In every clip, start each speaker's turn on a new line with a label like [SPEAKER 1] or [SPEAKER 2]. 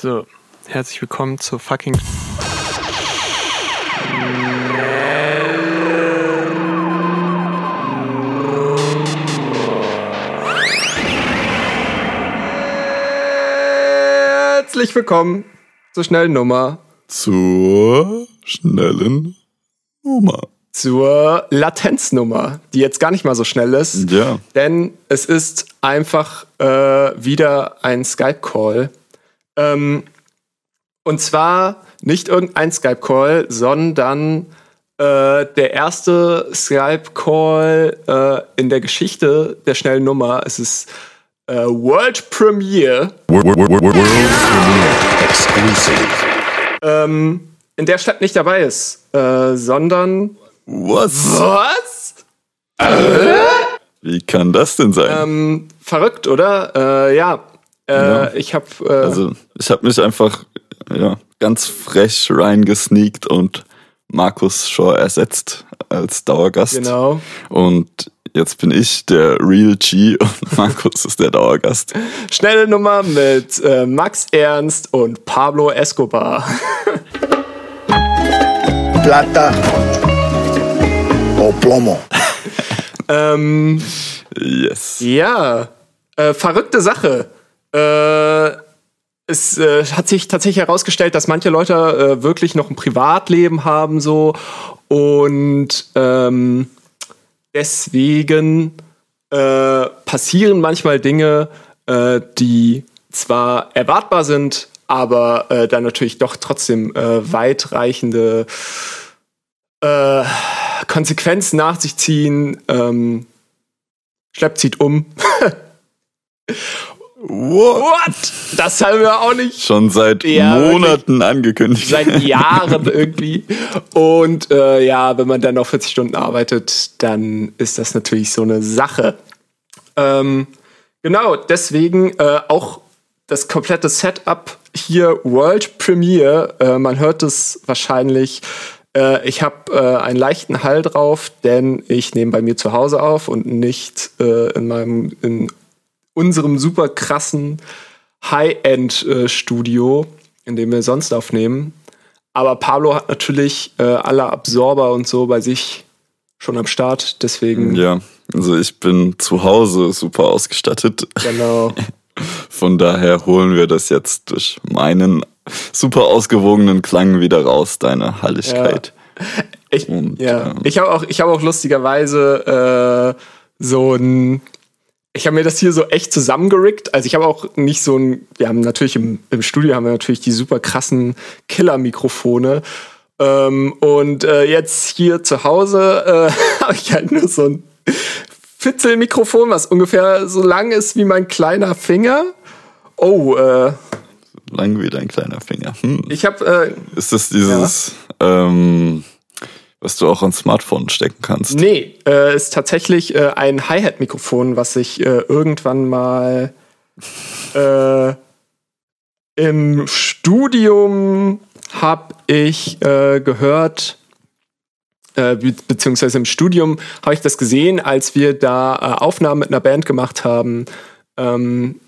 [SPEAKER 1] So, herzlich willkommen zur fucking.
[SPEAKER 2] Herzlich willkommen zur schnellen Nummer.
[SPEAKER 3] Zur schnellen Nummer.
[SPEAKER 2] Zur Latenznummer, die jetzt gar nicht mal so schnell ist.
[SPEAKER 3] Ja.
[SPEAKER 2] Denn es ist einfach äh, wieder ein Skype-Call. Ähm, und zwar nicht irgendein Skype-Call, sondern äh, der erste Skype-Call äh, in der Geschichte der schnellen Nummer. Es ist äh, World Premiere.
[SPEAKER 3] World, world, world, world
[SPEAKER 4] Exclusive.
[SPEAKER 2] ähm, in der Stadt nicht dabei ist, äh, sondern
[SPEAKER 3] Was?
[SPEAKER 2] was?
[SPEAKER 3] Wie kann das denn sein?
[SPEAKER 2] Ähm, verrückt, oder? Äh, ja, äh,
[SPEAKER 3] Ja.
[SPEAKER 2] ich habe äh,
[SPEAKER 3] also, ich habe mich einfach ja, ganz frech reingesneakt und Markus Shaw ersetzt als Dauergast.
[SPEAKER 2] genau
[SPEAKER 3] Und jetzt bin ich der Real G und Markus ist der Dauergast.
[SPEAKER 2] schnelle Nummer mit äh, Max Ernst und Pablo Escobar.
[SPEAKER 4] Plata o plomo.
[SPEAKER 2] ähm,
[SPEAKER 3] Yes.
[SPEAKER 2] ja, äh, verrückte Sache. Äh, es äh, hat sich tatsächlich herausgestellt, dass manche Leute äh, wirklich noch ein Privatleben haben so und ähm, deswegen äh, passieren manchmal Dinge, äh, die zwar erwartbar sind, aber äh, dann natürlich doch trotzdem äh, weitreichende Konsequenzen nach sich ziehen. Ähm, Schlepp zieht um.
[SPEAKER 3] What?
[SPEAKER 2] What? Das haben wir auch nicht
[SPEAKER 3] Schon seit
[SPEAKER 2] Ja,
[SPEAKER 3] Monaten angekündigt.
[SPEAKER 2] seit Jahren irgendwie. Und äh, ja, wenn man dann noch 40 Stunden arbeitet, dann ist das natürlich so eine Sache. Ähm, genau, deswegen äh, auch das komplette Setup hier World Premiere. Äh, man hört es wahrscheinlich. Äh, ich habe äh, einen leichten Hall drauf, denn ich nehme bei mir zu Hause auf und nicht äh, in meinem in unserem super krassen High-End-Studio, in dem wir sonst aufnehmen. Aber Pablo hat natürlich äh, alle Absorber und so bei sich schon am Start, deswegen
[SPEAKER 3] Ja, also ich bin zu Hause super ausgestattet.
[SPEAKER 2] genau.
[SPEAKER 3] Von daher holen wir das jetzt durch meinen super ausgewogenen Klang wieder raus, deine Halligkeit.
[SPEAKER 2] Ich,
[SPEAKER 3] Und,
[SPEAKER 2] ja.
[SPEAKER 3] ähm,
[SPEAKER 2] ich habe auch, ich habe auch lustigerweise äh, so ein. Ich habe mir das hier so echt zusammengerickt. Also ich habe auch nicht so ein. Wir haben natürlich im, im Studio haben wir natürlich die super krassen Killer-Mikrofone. Ähm, und äh, jetzt hier zu Hause äh, habe ich halt nur so ein Fitzelmikrofon, was ungefähr so lang ist wie mein kleiner Finger. Oh, äh,
[SPEAKER 3] Lang wie dein kleiner Finger. Hm.
[SPEAKER 2] ich habe äh,
[SPEAKER 3] Ist das dieses, ähm, was du auch ans Smartphone stecken kannst?
[SPEAKER 2] Nee, äh, ist tatsächlich äh, ein Hi-Hat-Mikrofon, was ich äh, irgendwann mal äh, im Studium habe ich äh, gehört, äh, be beziehungsweise im Studium habe ich das gesehen, als wir da Aufnahmen mit einer Band gemacht haben. Ähm,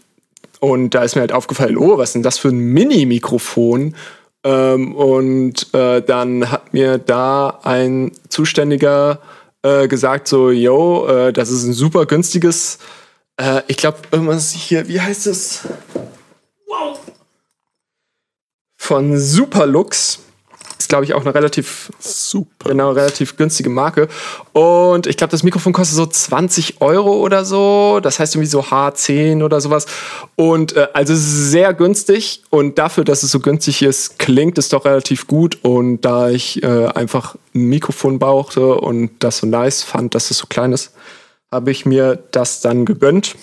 [SPEAKER 2] und da ist mir halt aufgefallen, oh, was ist denn das für ein Mini-Mikrofon? Ähm, und äh, dann hat mir da ein Zuständiger äh, gesagt, so, yo, äh, das ist ein super günstiges, äh, ich glaube, irgendwas hier, wie heißt es? Wow. Von Superlux. Ist, glaube ich, auch eine relativ
[SPEAKER 3] Super.
[SPEAKER 2] Genau, relativ günstige Marke. Und ich glaube, das Mikrofon kostet so 20 Euro oder so. Das heißt irgendwie so H10 oder sowas. Und äh, also sehr günstig. Und dafür, dass es so günstig ist, klingt es doch relativ gut. Und da ich äh, einfach ein Mikrofon brauchte und das so nice fand, dass es so klein ist, habe ich mir das dann gegönnt.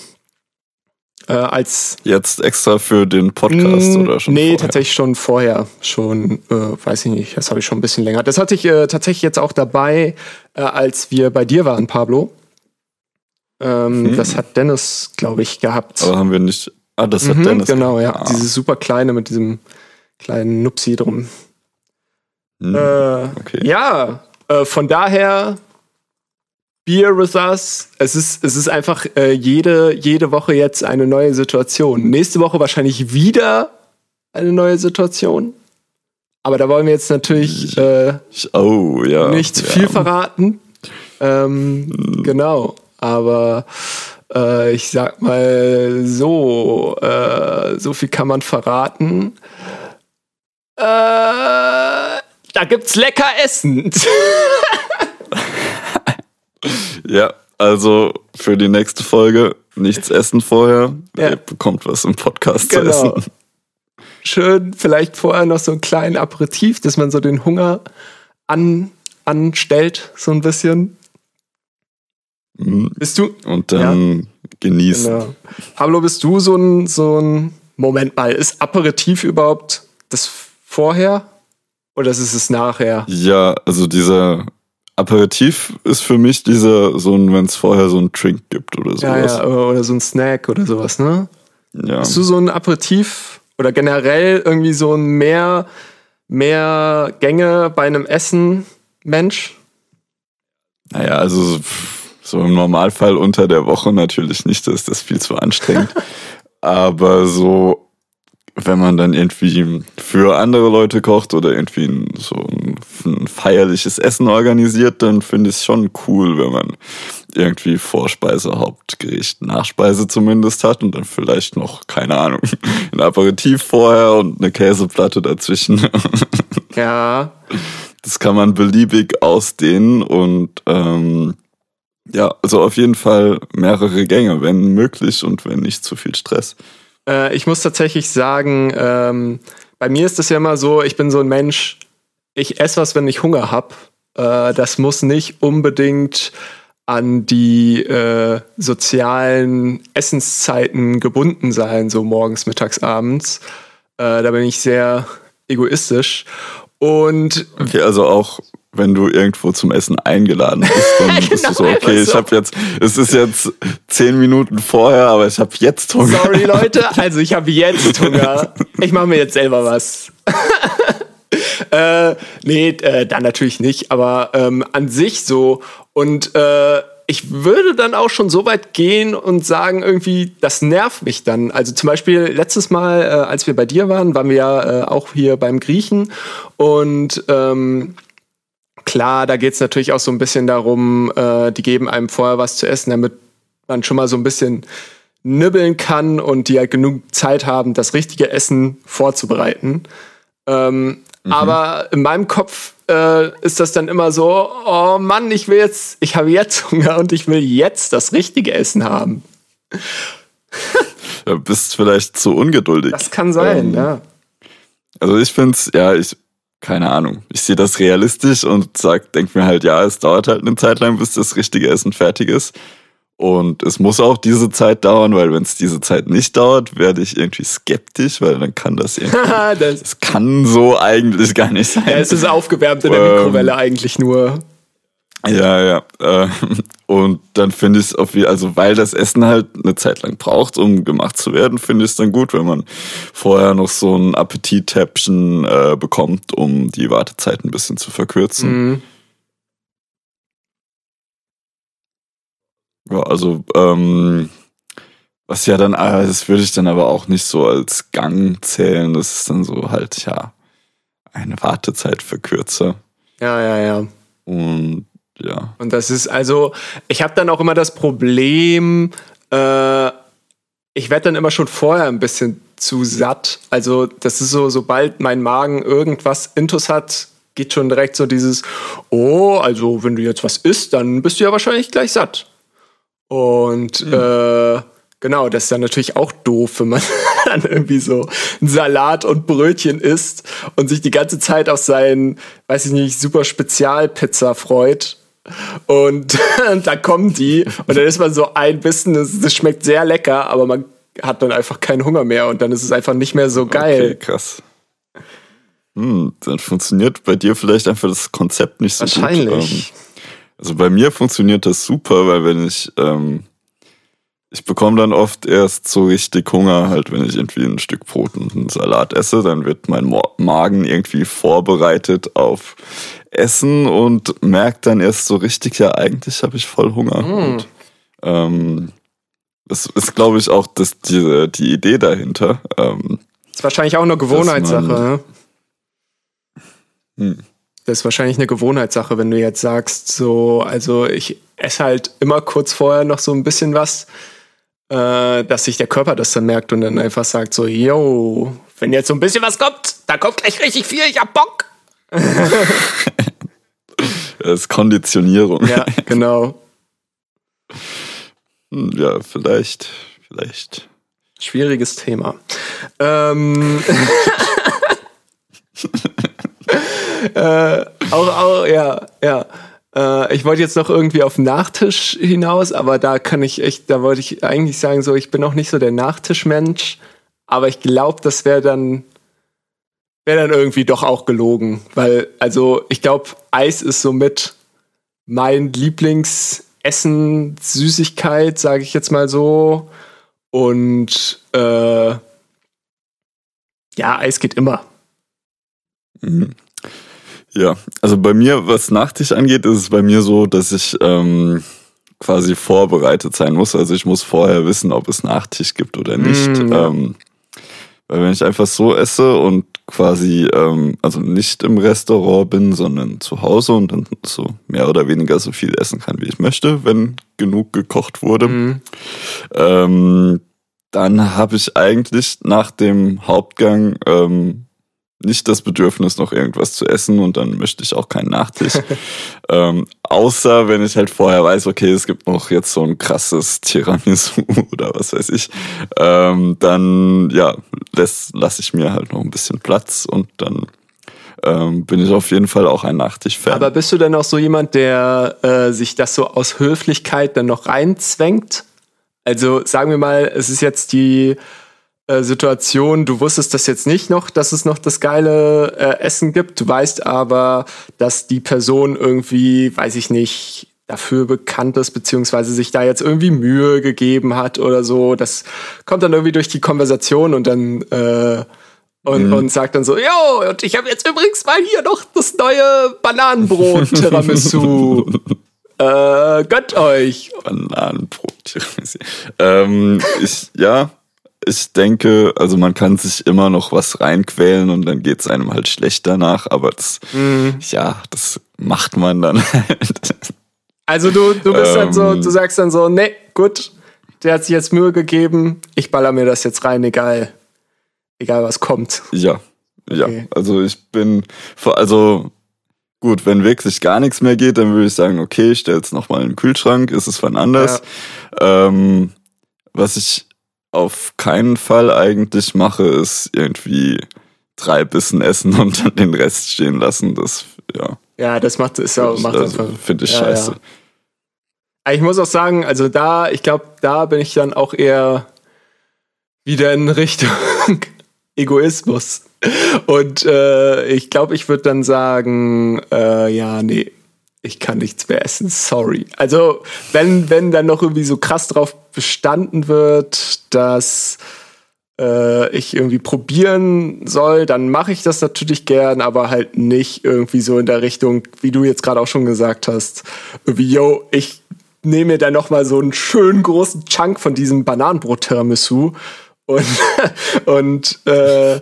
[SPEAKER 2] Äh, als
[SPEAKER 3] Jetzt extra für den Podcast
[SPEAKER 2] Mm,
[SPEAKER 3] oder schon?
[SPEAKER 2] Nee,
[SPEAKER 3] vorher?
[SPEAKER 2] tatsächlich schon vorher. Schon, äh, weiß ich nicht, das habe ich schon ein bisschen länger. Das hatte ich äh, tatsächlich jetzt auch dabei, äh, als wir bei dir waren, Pablo. Ähm,
[SPEAKER 3] Mhm.
[SPEAKER 2] Das hat Dennis, glaube ich, gehabt.
[SPEAKER 3] Aber haben wir nicht. Ah, das hat
[SPEAKER 2] Mhm,
[SPEAKER 3] Dennis.
[SPEAKER 2] genau, ja.
[SPEAKER 3] Ah.
[SPEAKER 2] Dieses super kleine mit diesem kleinen Nupsi drum.
[SPEAKER 3] Hm, okay.
[SPEAKER 2] Ja, äh, von daher Beer with us. Es ist, es ist einfach äh, jede, jede Woche jetzt eine neue Situation. Nächste Woche wahrscheinlich wieder eine neue Situation. Aber da wollen wir jetzt natürlich äh,
[SPEAKER 3] oh, ja.
[SPEAKER 2] nicht zu
[SPEAKER 3] ja.
[SPEAKER 2] viel verraten. Ähm, Genau. Aber äh, ich sag mal so, äh, so viel kann man verraten. Äh, da gibt's lecker Essen.
[SPEAKER 3] Ja, also für die nächste Folge nichts essen vorher.
[SPEAKER 2] Ja.
[SPEAKER 3] Ihr bekommt was im Podcast zu
[SPEAKER 2] Genau.
[SPEAKER 3] essen.
[SPEAKER 2] Schön, vielleicht vorher noch so einen kleinen Aperitif, dass man so den Hunger an, anstellt, so ein bisschen.
[SPEAKER 3] Mhm.
[SPEAKER 2] Bist du?
[SPEAKER 3] Und dann genießen.
[SPEAKER 2] Genau. Pablo, bist du so ein, so ein Moment mal, ist Aperitif überhaupt das vorher oder ist es das nachher?
[SPEAKER 3] Ja, also dieser Aperitif ist für mich dieser, so ein, wenn es vorher so einen Drink gibt oder
[SPEAKER 2] Ja,
[SPEAKER 3] sowas.
[SPEAKER 2] ja, oder so ein Snack oder sowas, ne?
[SPEAKER 3] Ja.
[SPEAKER 2] Bist du so ein Aperitif oder generell irgendwie so ein mehr, mehr Gänge bei einem Essen Mensch?
[SPEAKER 3] Naja, also so- so im Normalfall unter der Woche natürlich nicht, da ist das viel zu anstrengend. Aber so, wenn man dann irgendwie für andere Leute kocht oder irgendwie ein, so ein, ein feierliches Essen organisiert, dann finde ich es schon cool, wenn man irgendwie Vorspeise, Hauptgericht, Nachspeise zumindest hat und dann vielleicht noch, keine Ahnung, ein Aperitif vorher und eine Käseplatte dazwischen.
[SPEAKER 2] Ja,
[SPEAKER 3] Das kann man beliebig ausdehnen und ähm, ja, also auf jeden Fall mehrere Gänge, wenn möglich und wenn nicht zu viel Stress.
[SPEAKER 2] Äh, ich muss tatsächlich sagen, ähm, bei mir ist es ja immer so, ich bin so ein Mensch, ich esse was, wenn ich Hunger habe. Äh, das muss nicht unbedingt an die äh, sozialen Essenszeiten gebunden sein, so morgens, mittags, abends. Äh, da bin ich sehr egoistisch. Und
[SPEAKER 3] Okay, also auch wenn du irgendwo zum Essen eingeladen bist, dann bist du so,
[SPEAKER 2] Genau,
[SPEAKER 3] okay,
[SPEAKER 2] einfach
[SPEAKER 3] ich habe jetzt, es ist jetzt zehn Minuten vorher, aber ich habe jetzt Hunger.
[SPEAKER 2] Sorry, Leute. Also ich habe jetzt Hunger. Ich mache mir jetzt selber was. äh, nee, äh, dann natürlich nicht, aber ähm, an sich so. Und äh, ich würde dann auch schon so weit gehen und sagen, irgendwie, das nervt mich dann. Also zum Beispiel letztes Mal, äh, als wir bei dir waren, waren wir ja äh, auch hier beim Griechen und ähm, klar, da geht es natürlich auch so ein bisschen darum, äh, die geben einem vorher was zu essen, damit man schon mal so ein bisschen nibbeln kann und die halt genug Zeit haben, das richtige Essen vorzubereiten. Ähm, Aber in meinem Kopf äh, ist das dann immer so, oh Mann, ich will jetzt, ich habe jetzt Hunger und ich will jetzt das richtige Essen haben.
[SPEAKER 3] Du bist vielleicht zu ungeduldig.
[SPEAKER 2] Das kann sein,
[SPEAKER 3] Ähm,
[SPEAKER 2] ja.
[SPEAKER 3] Also ich finde es, ja, ich, keine Ahnung, ich sehe das realistisch und sag, denk mir halt, ja, es dauert halt eine Zeit lang, bis das richtige Essen fertig ist. Und es muss auch diese Zeit dauern, weil wenn es diese Zeit nicht dauert, werde ich irgendwie skeptisch, weil dann kann das irgendwie,
[SPEAKER 2] das,
[SPEAKER 3] es kann so eigentlich gar nicht sein.
[SPEAKER 2] ja, es ist aufgewärmt in der
[SPEAKER 3] Ähm,
[SPEAKER 2] Mikrowelle eigentlich nur.
[SPEAKER 3] Ja, ja. Äh, und dann finde ich es auf wie, also weil das Essen halt eine Zeit lang braucht, um gemacht zu werden, finde ich es dann gut, wenn man vorher noch so ein Appetittäppchen äh, bekommt, um die Wartezeit ein bisschen zu verkürzen.
[SPEAKER 2] Mhm.
[SPEAKER 3] Ja, also ähm, was ja dann, ah, das würde ich dann aber auch nicht so als Gang zählen. Das ist dann so halt, ja, eine Wartezeitverkürzer.
[SPEAKER 2] Ja, ja, ja.
[SPEAKER 3] Und ja.
[SPEAKER 2] Und das ist also, ich habe dann auch immer das Problem, äh, ich werde dann immer schon vorher ein bisschen zu satt. Also das ist so, sobald mein Magen irgendwas Intus hat, geht schon direkt so dieses, oh, also wenn du jetzt was isst, dann bist du ja wahrscheinlich gleich satt. Und äh, genau, das ist dann natürlich auch doof, wenn man dann irgendwie so einen Salat und Brötchen isst und sich die ganze Zeit auf seinen, weiß ich nicht, super Spezialpizza freut. Und dann kommen die und dann ist man so ein Bissen, das, schmeckt sehr lecker, aber man hat dann einfach keinen Hunger mehr und dann ist es einfach nicht mehr so
[SPEAKER 3] Okay,
[SPEAKER 2] geil.
[SPEAKER 3] krass. Hm, dann funktioniert bei dir vielleicht einfach das Konzept nicht so gut. Ähm,
[SPEAKER 2] Wahrscheinlich.
[SPEAKER 3] Also bei mir funktioniert das super, weil wenn ich, ähm, ich bekomme dann oft erst so richtig Hunger, halt wenn ich irgendwie ein Stück Brot und einen Salat esse, dann wird mein Magen irgendwie vorbereitet auf Essen und merkt dann erst so richtig, ja eigentlich habe ich voll Hunger.
[SPEAKER 2] Mm.
[SPEAKER 3] Und, ähm, das ist, glaube ich, auch das, die, die Idee dahinter. Ähm,
[SPEAKER 2] Ist wahrscheinlich auch eine Gewohnheitssache.
[SPEAKER 3] man-
[SPEAKER 2] Ne? Das ist wahrscheinlich eine Gewohnheitssache, wenn du jetzt sagst, so, also ich esse halt immer kurz vorher noch so ein bisschen was, äh, dass sich der Körper das dann merkt und dann einfach sagt so, yo, wenn jetzt so ein bisschen was kommt, da kommt gleich richtig viel, ich hab Bock.
[SPEAKER 3] Das ist Konditionierung.
[SPEAKER 2] Ja, genau.
[SPEAKER 3] Hm, Ja, vielleicht, vielleicht.
[SPEAKER 2] Schwieriges Thema. Ähm, äh, auch, auch, ja, ja. Äh, ich wollte jetzt noch irgendwie auf Nachtisch hinaus, aber da kann ich echt, da wollte ich eigentlich sagen, so, ich bin auch nicht so der Nachtischmensch, aber ich glaube, das wäre dann, wäre dann irgendwie doch auch gelogen, weil, also, ich glaube, Eis ist somit mein Lieblingsessen, Süßigkeit, sage ich jetzt mal so. Und äh, ja, Eis geht immer.
[SPEAKER 3] Mhm. Ja, also bei mir, was Nachtisch angeht, ist es bei mir so, dass ich ähm, quasi vorbereitet sein muss. Also ich muss vorher wissen, ob es Nachtisch gibt oder nicht.
[SPEAKER 2] Mm, ja.
[SPEAKER 3] ähm, weil wenn ich einfach so esse und quasi, ähm, also nicht im Restaurant bin, sondern zu Hause und dann so mehr oder weniger so viel essen kann, wie ich möchte, wenn genug gekocht wurde,
[SPEAKER 2] Mhm.
[SPEAKER 3] ähm, dann habe ich eigentlich nach dem Hauptgang ähm, nicht das Bedürfnis, noch irgendwas zu essen und dann möchte ich auch keinen Nachtisch. ähm, außer wenn ich halt vorher weiß, okay, es gibt noch jetzt so ein krasses Tiramisu oder was weiß ich, ähm, dann ja, lasse lass ich mir halt noch ein bisschen Platz und dann ähm, bin ich auf jeden Fall auch ein Nachtisch-Fan.
[SPEAKER 2] Aber bist du denn auch so jemand, der äh, sich das so aus Höflichkeit dann noch reinzwängt? Also sagen wir mal, es ist jetzt die äh, Situation, du wusstest das jetzt nicht noch, dass es noch das geile äh, Essen gibt. Du weißt aber, dass die Person irgendwie, weiß ich nicht, dafür bekannt ist, beziehungsweise sich da jetzt irgendwie Mühe gegeben hat oder so. Das kommt dann irgendwie durch die Konversation und dann äh, und,
[SPEAKER 3] Mhm.
[SPEAKER 2] und sagt dann so, yo, und ich habe jetzt übrigens mal hier noch das neue Bananenbrot Tiramisu. äh, gönnt euch.
[SPEAKER 3] Bananenbrot. ähm, ich, ja, ich denke, also man kann sich immer noch was reinquälen und dann geht's einem halt schlecht danach, aber das,
[SPEAKER 2] Mhm.
[SPEAKER 3] ja, das macht man dann halt.
[SPEAKER 2] Also du, du bist dann so,
[SPEAKER 3] Ähm.
[SPEAKER 2] du sagst dann so, nee, gut, der hat sich jetzt Mühe gegeben, ich baller mir das jetzt rein, egal, egal was kommt.
[SPEAKER 3] Ja, ja.
[SPEAKER 2] Okay.
[SPEAKER 3] Also ich bin, also gut, wenn wirklich gar nichts mehr geht, dann würde ich sagen, okay, ich stelle es nochmal in den Kühlschrank, ist es wann anders. Ähm, was ich auf keinen Fall eigentlich mache, ist irgendwie drei Bissen essen und dann den Rest stehen lassen. Das, ja,
[SPEAKER 2] Ja, das macht, ist ja, macht
[SPEAKER 3] also,
[SPEAKER 2] einfach.
[SPEAKER 3] finde ich
[SPEAKER 2] Ja,
[SPEAKER 3] scheiße.
[SPEAKER 2] ja. Ich muss auch sagen, also da, ich glaube, da bin ich dann auch eher wieder in Richtung Egoismus. Und äh, ich glaube, ich würde dann sagen, äh, ja, nee, ich kann nichts mehr essen, sorry. Also, wenn, wenn dann noch irgendwie so krass drauf bestanden wird, dass äh, ich irgendwie probieren soll, dann mache ich das natürlich gern, aber halt nicht irgendwie so in der Richtung, wie du jetzt gerade auch schon gesagt hast, irgendwie, yo, ich nehme mir dann noch mal so einen schönen großen Chunk von diesem Bananenbrot-Tiramisu und, und, äh,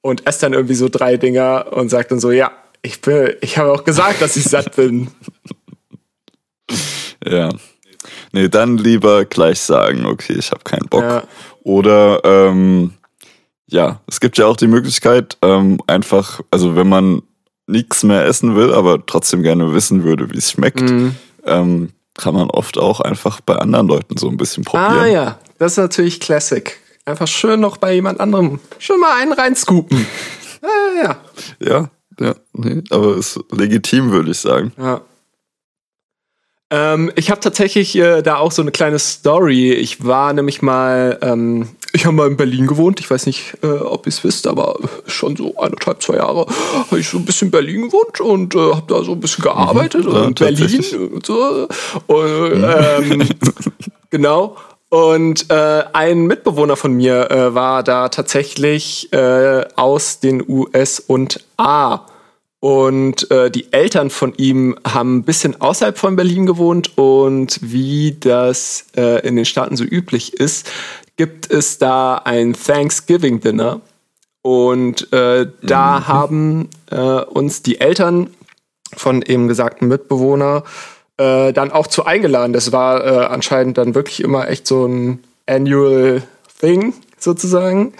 [SPEAKER 2] und esse dann irgendwie so drei Dinger und sag dann so, ja, ich bin, ich habe auch gesagt, dass ich satt bin.
[SPEAKER 3] Ja. Nee, dann lieber gleich sagen, okay, ich habe keinen Bock.
[SPEAKER 2] Ja.
[SPEAKER 3] Oder ähm, ja, es gibt ja auch die Möglichkeit, ähm, einfach, also wenn man nichts mehr essen will, aber trotzdem gerne wissen würde, wie es schmeckt,
[SPEAKER 2] Mhm.
[SPEAKER 3] ähm, kann man oft auch einfach bei anderen Leuten so ein bisschen probieren.
[SPEAKER 2] Ah ja, das ist natürlich Classic. Einfach schön noch bei jemand anderem schon mal einen reinscoopen. Ja, ja,
[SPEAKER 3] Ja, ja, nee, aber ist legitim, würde ich sagen.
[SPEAKER 2] ja. Ähm, ich habe tatsächlich äh, da auch so eine kleine Story. Ich war nämlich mal, ähm, ich habe mal in Berlin gewohnt. Ich weiß nicht, äh, ob ihr es wisst, aber schon so eineinhalb, zwei Jahre habe ich so ein bisschen in Berlin gewohnt und äh, habe da so ein bisschen gearbeitet
[SPEAKER 3] ja,
[SPEAKER 2] in Berlin und so. Und, ähm, genau. Und äh, ein Mitbewohner von mir äh, war da tatsächlich äh, aus den US und A. Und äh, die Eltern von ihm haben ein bisschen außerhalb von Berlin gewohnt und wie das äh, in den Staaten so üblich ist, gibt es da ein Thanksgiving Dinner. Und äh, da haben äh, uns die Eltern von eben gesagten Mitbewohner äh, dann auch zu eingeladen. Das war äh, anscheinend dann wirklich immer echt so ein Annual Thing sozusagen.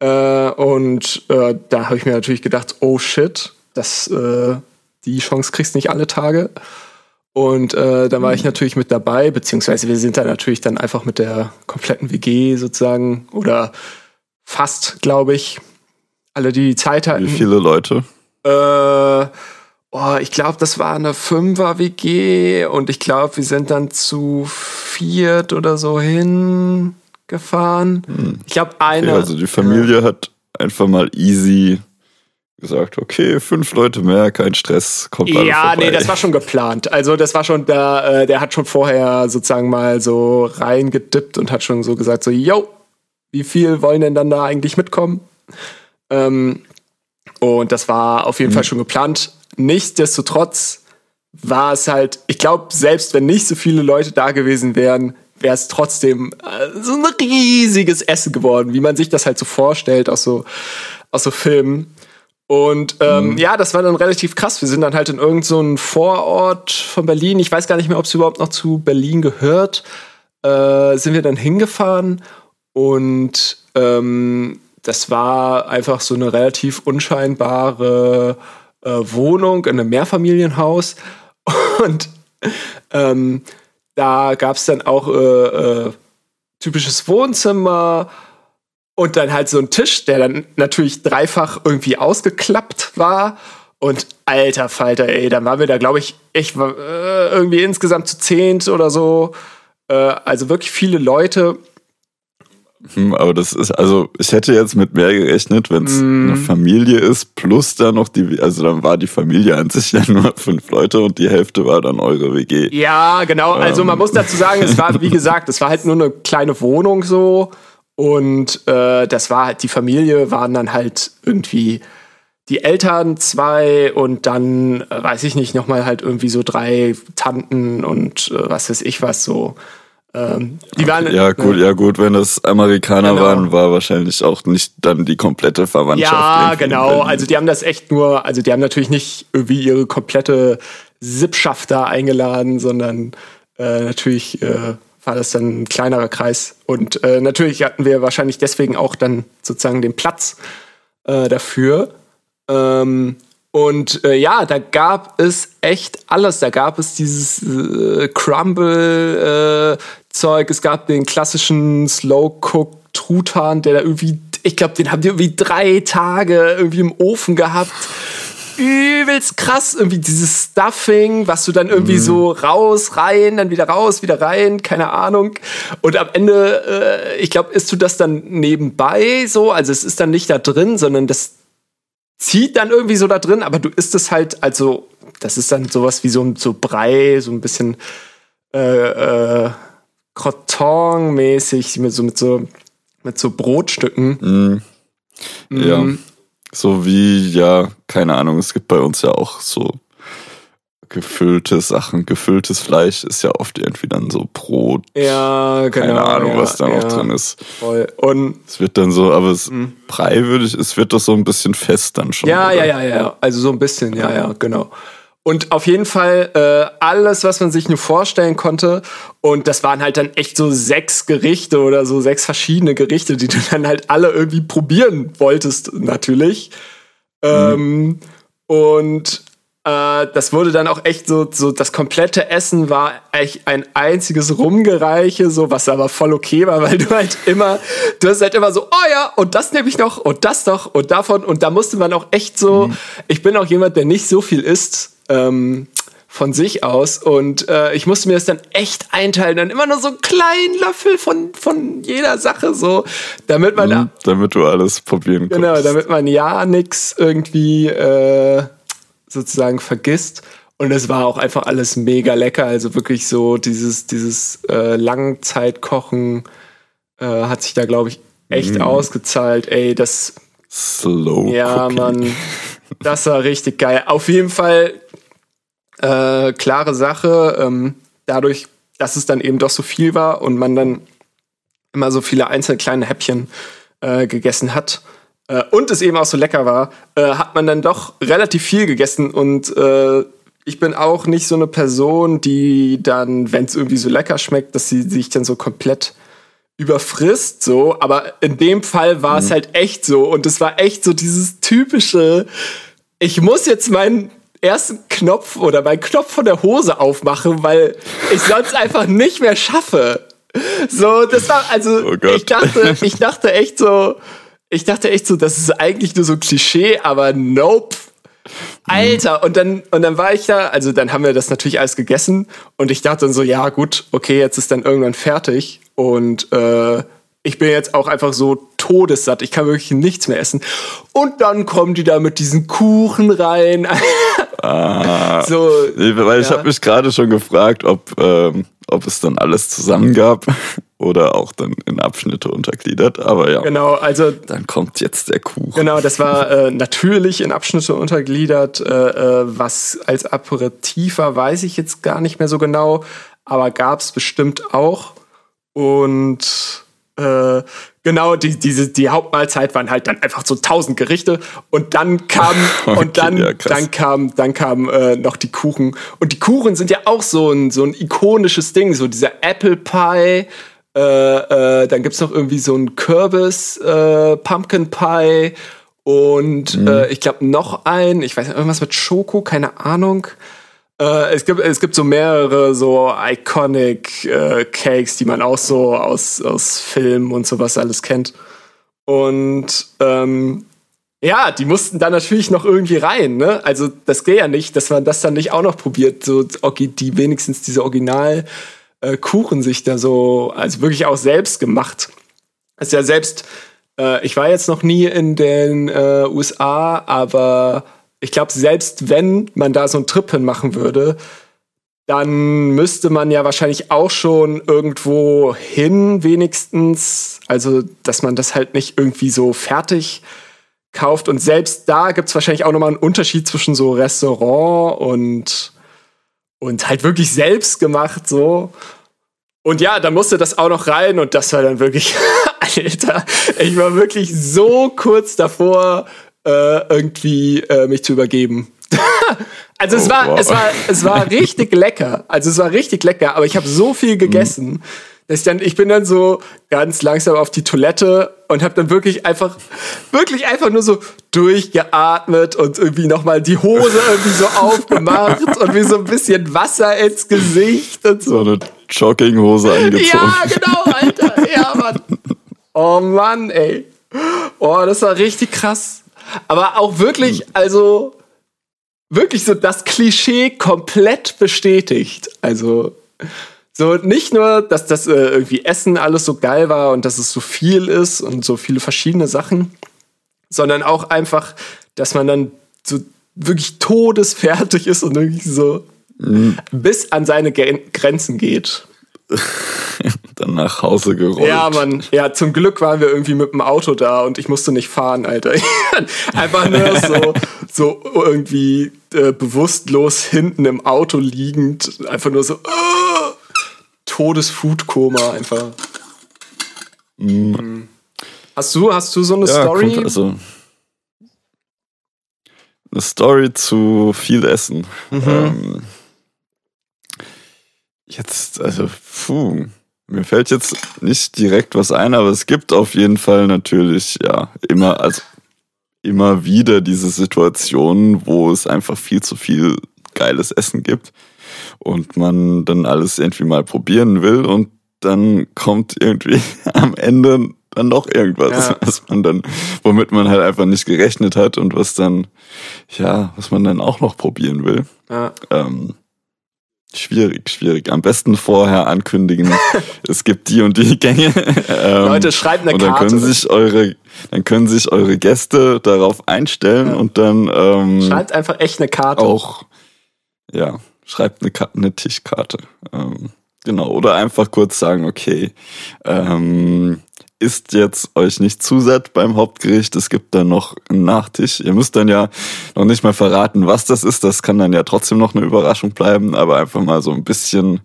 [SPEAKER 2] Äh, und äh, da habe ich mir natürlich gedacht, oh shit, das, äh, die Chance kriegst du nicht alle Tage. Und äh, da war ich natürlich mit dabei, beziehungsweise wir sind da natürlich dann einfach mit der kompletten WG sozusagen oder fast, glaube ich, alle, die die Zeit hatten.
[SPEAKER 3] Wie viele Leute?
[SPEAKER 2] Äh, oh, ich glaube, das war eine Fünfer-WG und ich glaube, wir sind dann zu viert oder so hingefahren. Ich glaube, eine.
[SPEAKER 3] Okay, also die Familie hat einfach mal easy gesagt, okay, fünf Leute mehr, kein Stress, kommt alle
[SPEAKER 2] Ja,
[SPEAKER 3] vorbei.
[SPEAKER 2] nee, das war schon geplant. Also das war schon, der, äh, der hat schon vorher sozusagen mal so reingedippt und hat schon so gesagt, so, yo, wie viel wollen denn dann da eigentlich mitkommen? Ähm, und das war auf jeden Fall schon geplant. Nichtsdestotrotz war es halt, ich glaube, selbst wenn nicht so viele Leute da gewesen wären, wäre es trotzdem äh, so ein riesiges Essen geworden, wie man sich das halt so vorstellt aus so, aus so Filmen. Und ähm, ja, das war dann relativ krass. Wir sind dann halt in irgendeinem so einen Vorort von Berlin. Ich weiß gar nicht mehr, ob es überhaupt noch zu Berlin gehört. Äh, sind wir dann hingefahren und ähm, das war einfach so eine relativ unscheinbare äh, Wohnung in einem Mehrfamilienhaus. Und ähm, da gab es dann auch äh, äh, typisches Wohnzimmer und dann halt so ein Tisch, der dann natürlich dreifach irgendwie ausgeklappt war. Und alter Falter, ey, dann waren wir da, glaube ich, echt äh, irgendwie insgesamt zu zehnt oder so. Äh, also wirklich viele Leute.
[SPEAKER 3] Hm, Aber das ist, also ich hätte jetzt mit mehr gerechnet, wenn es
[SPEAKER 2] Mm.
[SPEAKER 3] eine Familie ist, plus dann noch die, also dann war die Familie an sich ja nur fünf Leute und die Hälfte war dann eure WG.
[SPEAKER 2] Ja, genau. Also man
[SPEAKER 3] Ähm.
[SPEAKER 2] muss dazu sagen, es war, wie gesagt, es war halt nur eine kleine Wohnung so. Und äh, das war halt, die Familie waren dann halt irgendwie die Eltern zwei und dann, äh, weiß ich nicht, nochmal halt irgendwie so drei Tanten und äh, was weiß ich was so. Ähm, die waren
[SPEAKER 3] Ja, gut, ja gut, wenn das Amerikaner
[SPEAKER 2] Genau.
[SPEAKER 3] waren, war wahrscheinlich auch nicht dann die komplette Verwandtschaft.
[SPEAKER 2] Ja, genau. Also die haben das echt nur, also die haben natürlich nicht irgendwie ihre komplette Sippschaft da eingeladen, sondern äh, natürlich äh, war das dann ein kleinerer Kreis. Und äh, natürlich hatten wir wahrscheinlich deswegen auch dann sozusagen den Platz äh, dafür. Ähm, und äh, ja, da gab es echt alles. Da gab es dieses äh, Crumble-Zeug, es gab den klassischen Slow-Cook-Truthahn, der da irgendwie, ich glaube, den haben die irgendwie drei Tage irgendwie im Ofen gehabt. Übelst krass, irgendwie dieses Stuffing, was du dann irgendwie so raus, rein, dann wieder raus, wieder rein, keine Ahnung. Und am Ende, äh, ich glaube, isst du das dann nebenbei so, also es ist dann nicht da drin, sondern das zieht dann irgendwie so da drin, aber du isst es halt, also das ist dann sowas wie so ein so Brei, so ein bisschen äh, äh, Croton-mäßig, mit so, mit so, mit so Brotstücken.
[SPEAKER 3] Mhm. Ja.
[SPEAKER 2] Mhm.
[SPEAKER 3] So wie, ja, keine Ahnung, es gibt bei uns ja auch so gefüllte Sachen. Gefülltes Fleisch ist ja oft irgendwie dann so Brot.
[SPEAKER 2] Ja, genau.
[SPEAKER 3] Keine Ahnung,
[SPEAKER 2] ja,
[SPEAKER 3] was da noch
[SPEAKER 2] ja,
[SPEAKER 3] drin ist.
[SPEAKER 2] Voll. Und
[SPEAKER 3] Es wird dann so, aber es
[SPEAKER 2] Mhm.
[SPEAKER 3] Brei würde ich, es wird doch so ein bisschen fest dann schon.
[SPEAKER 2] Ja,
[SPEAKER 3] oder?
[SPEAKER 2] ja, ja, ja. Also so ein bisschen, ja, ja, genau. Und auf jeden Fall äh, alles, was man sich nur vorstellen konnte. Und das waren halt dann echt so sechs Gerichte oder so sechs verschiedene Gerichte, die du dann halt alle irgendwie probieren wolltest, natürlich. Ähm, und das wurde dann auch echt so, so, das komplette Essen war echt ein einziges Rumgereiche, so, was aber voll okay war, weil du halt immer, du hast halt immer so, oh ja, und das nehme ich noch, und das noch, und davon, und da musste man auch echt so, ich bin auch jemand, der nicht so viel isst, ähm, von sich aus und äh, ich musste mir das dann echt einteilen, dann immer nur so einen kleinen Löffel von, von jeder Sache, so, damit man da
[SPEAKER 3] Mhm, damit du alles probieren
[SPEAKER 2] Genau,
[SPEAKER 3] kannst.
[SPEAKER 2] damit man ja nix irgendwie äh, sozusagen vergisst. Und es war auch einfach alles mega lecker. Also wirklich so dieses, dieses äh, Langzeitkochen äh, hat sich da, glaube ich, echt
[SPEAKER 3] Mhm.
[SPEAKER 2] ausgezahlt. Ey, das,
[SPEAKER 3] Slow
[SPEAKER 2] ja,
[SPEAKER 3] Cooking.
[SPEAKER 2] Mann, das war richtig geil. Auf jeden Fall äh, klare Sache. Ähm, dadurch, dass es dann eben doch so viel war und man dann immer so viele einzelne kleine Häppchen äh, gegessen hat, äh, und es eben auch so lecker war, äh, hat man dann doch relativ viel gegessen und äh, ich bin auch nicht so eine Person, die dann, wenn es irgendwie so lecker schmeckt, dass sie sich dann so komplett überfrisst, so. Aber in dem Fall war es
[SPEAKER 3] Mhm.
[SPEAKER 2] halt echt so. Und es war echt so dieses typische, ich muss jetzt meinen ersten Knopf oder meinen Knopf von der Hose aufmachen, weil ich sonst einfach nicht mehr schaffe. So, das war, also,
[SPEAKER 3] Oh
[SPEAKER 2] ich dachte, ich dachte echt so, ich dachte echt so, das ist eigentlich nur so ein Klischee, aber nope. Alter, und dann, und dann war ich da, also dann haben wir das natürlich alles gegessen und ich dachte dann so, ja gut, okay, jetzt ist dann irgendwann fertig und äh, ich bin jetzt auch einfach so todessatt, ich kann wirklich nichts mehr essen. Und dann kommen die da mit diesen Kuchen rein. so,
[SPEAKER 3] Nee, weil ich
[SPEAKER 2] Ja.
[SPEAKER 3] habe mich gerade schon gefragt, ob, ähm, ob es dann alles zusammen gab oder auch dann in Abschnitte untergliedert. Aber ja,
[SPEAKER 2] genau, also
[SPEAKER 3] dann kommt jetzt der Kuchen.
[SPEAKER 2] Genau, das war äh, natürlich in Abschnitte untergliedert. Äh, äh, was als Aperitif war, weiß ich jetzt gar nicht mehr so genau, aber gab es bestimmt auch. Und äh, genau, die, diese, die Hauptmahlzeit waren halt dann einfach so tausend Gerichte und dann kam
[SPEAKER 3] Okay,
[SPEAKER 2] und dann,
[SPEAKER 3] ja,
[SPEAKER 2] dann kam, dann kam äh, noch die Kuchen. Und die Kuchen sind ja auch so ein, so ein ikonisches Ding, so dieser Apple Pie. Äh, äh, dann gibt's noch irgendwie so ein Kürbis, äh, Pumpkin Pie und
[SPEAKER 3] Mhm.
[SPEAKER 2] äh, ich glaube noch ein, ich weiß nicht, irgendwas mit Schoko, keine Ahnung. Äh, es, gibt, es gibt so mehrere so iconic äh, Cakes, die man auch so aus, aus Filmen und sowas alles kennt. Und ähm, ja, die mussten da natürlich noch irgendwie rein, ne? Also das geht ja nicht, dass man das dann nicht auch noch probiert, so orgi- die wenigstens diese Original äh, Kuchen sich da so, also wirklich auch selbst gemacht. Ist ja selbst, äh, ich war jetzt noch nie in den äh, USA, aber ich glaube, selbst wenn man da so einen Trip hin machen würde, dann müsste man ja wahrscheinlich auch schon irgendwo hin, wenigstens. Also, dass man das halt nicht irgendwie so fertig kauft. Und selbst da gibt's wahrscheinlich auch nochmal einen Unterschied zwischen so Restaurant und, und halt wirklich selbst gemacht so. Und ja, dann musste das auch noch rein und das war dann wirklich, Alter, ich war wirklich so kurz davor, äh, irgendwie äh, mich zu übergeben. also es
[SPEAKER 3] Oh,
[SPEAKER 2] war,
[SPEAKER 3] wow.
[SPEAKER 2] es war, es war richtig lecker. Also es war richtig lecker, aber ich habe so viel gegessen, dass ich dann, ich bin dann so ganz langsam auf die Toilette und habe dann wirklich einfach, wirklich einfach nur so durchgeatmet und irgendwie nochmal die Hose irgendwie so aufgemacht und wie so ein bisschen Wasser ins Gesicht und so.
[SPEAKER 3] So eine Jogginghose angezogen.
[SPEAKER 2] Ja, genau, Alter. Ja, Mann. Oh Mann, ey. Oh, das war richtig krass. Aber auch wirklich, also wirklich so das Klischee komplett bestätigt. Also so nicht nur, dass das äh, irgendwie Essen alles so geil war und dass es so viel ist und so viele verschiedene Sachen, sondern auch einfach, dass man dann so wirklich todesfertig ist und wirklich so bis an seine Gren- Grenzen geht.
[SPEAKER 3] Dann nach Hause gerollt.
[SPEAKER 2] Ja, Mann. Ja, zum Glück waren wir irgendwie mit dem Auto da und ich musste nicht fahren, Alter. Einfach nur so, so irgendwie äh, bewusstlos hinten im Auto liegend. Einfach nur so äh, Todesfoodkoma einfach. Mhm. Hast du, hast du so eine
[SPEAKER 3] Ja,
[SPEAKER 2] Story?
[SPEAKER 3] kommt also eine Story zu viel Essen.
[SPEAKER 2] Mhm.
[SPEAKER 3] Ähm, jetzt, also, puh, mir fällt jetzt nicht direkt was ein, aber es gibt auf jeden Fall natürlich, ja, immer, also immer wieder diese Situationen, wo es einfach viel zu viel geiles Essen gibt und man dann alles irgendwie mal probieren will und dann kommt irgendwie am Ende dann doch irgendwas,
[SPEAKER 2] Ja.
[SPEAKER 3] was man dann, womit man halt einfach nicht gerechnet hat und was dann, ja, was man dann auch noch probieren will.
[SPEAKER 2] ja.
[SPEAKER 3] Ähm, schwierig, schwierig. Am besten vorher ankündigen, es gibt die und die Gänge. Ähm,
[SPEAKER 2] Leute, schreibt eine
[SPEAKER 3] und dann
[SPEAKER 2] Karte.
[SPEAKER 3] können sich eure, dann können sich eure Gäste darauf einstellen
[SPEAKER 2] Ja.
[SPEAKER 3] und dann ähm,
[SPEAKER 2] Schreibt einfach echt eine Karte.
[SPEAKER 3] auch, ja, schreibt eine, eine Tischkarte. Ähm, genau. Oder einfach kurz sagen, okay, ähm, ist jetzt euch nicht zu satt beim Hauptgericht, es gibt dann noch einen Nachtisch. Ihr müsst dann ja noch nicht mal verraten, was das ist. Das kann dann ja trotzdem noch eine Überraschung bleiben, aber einfach mal so ein bisschen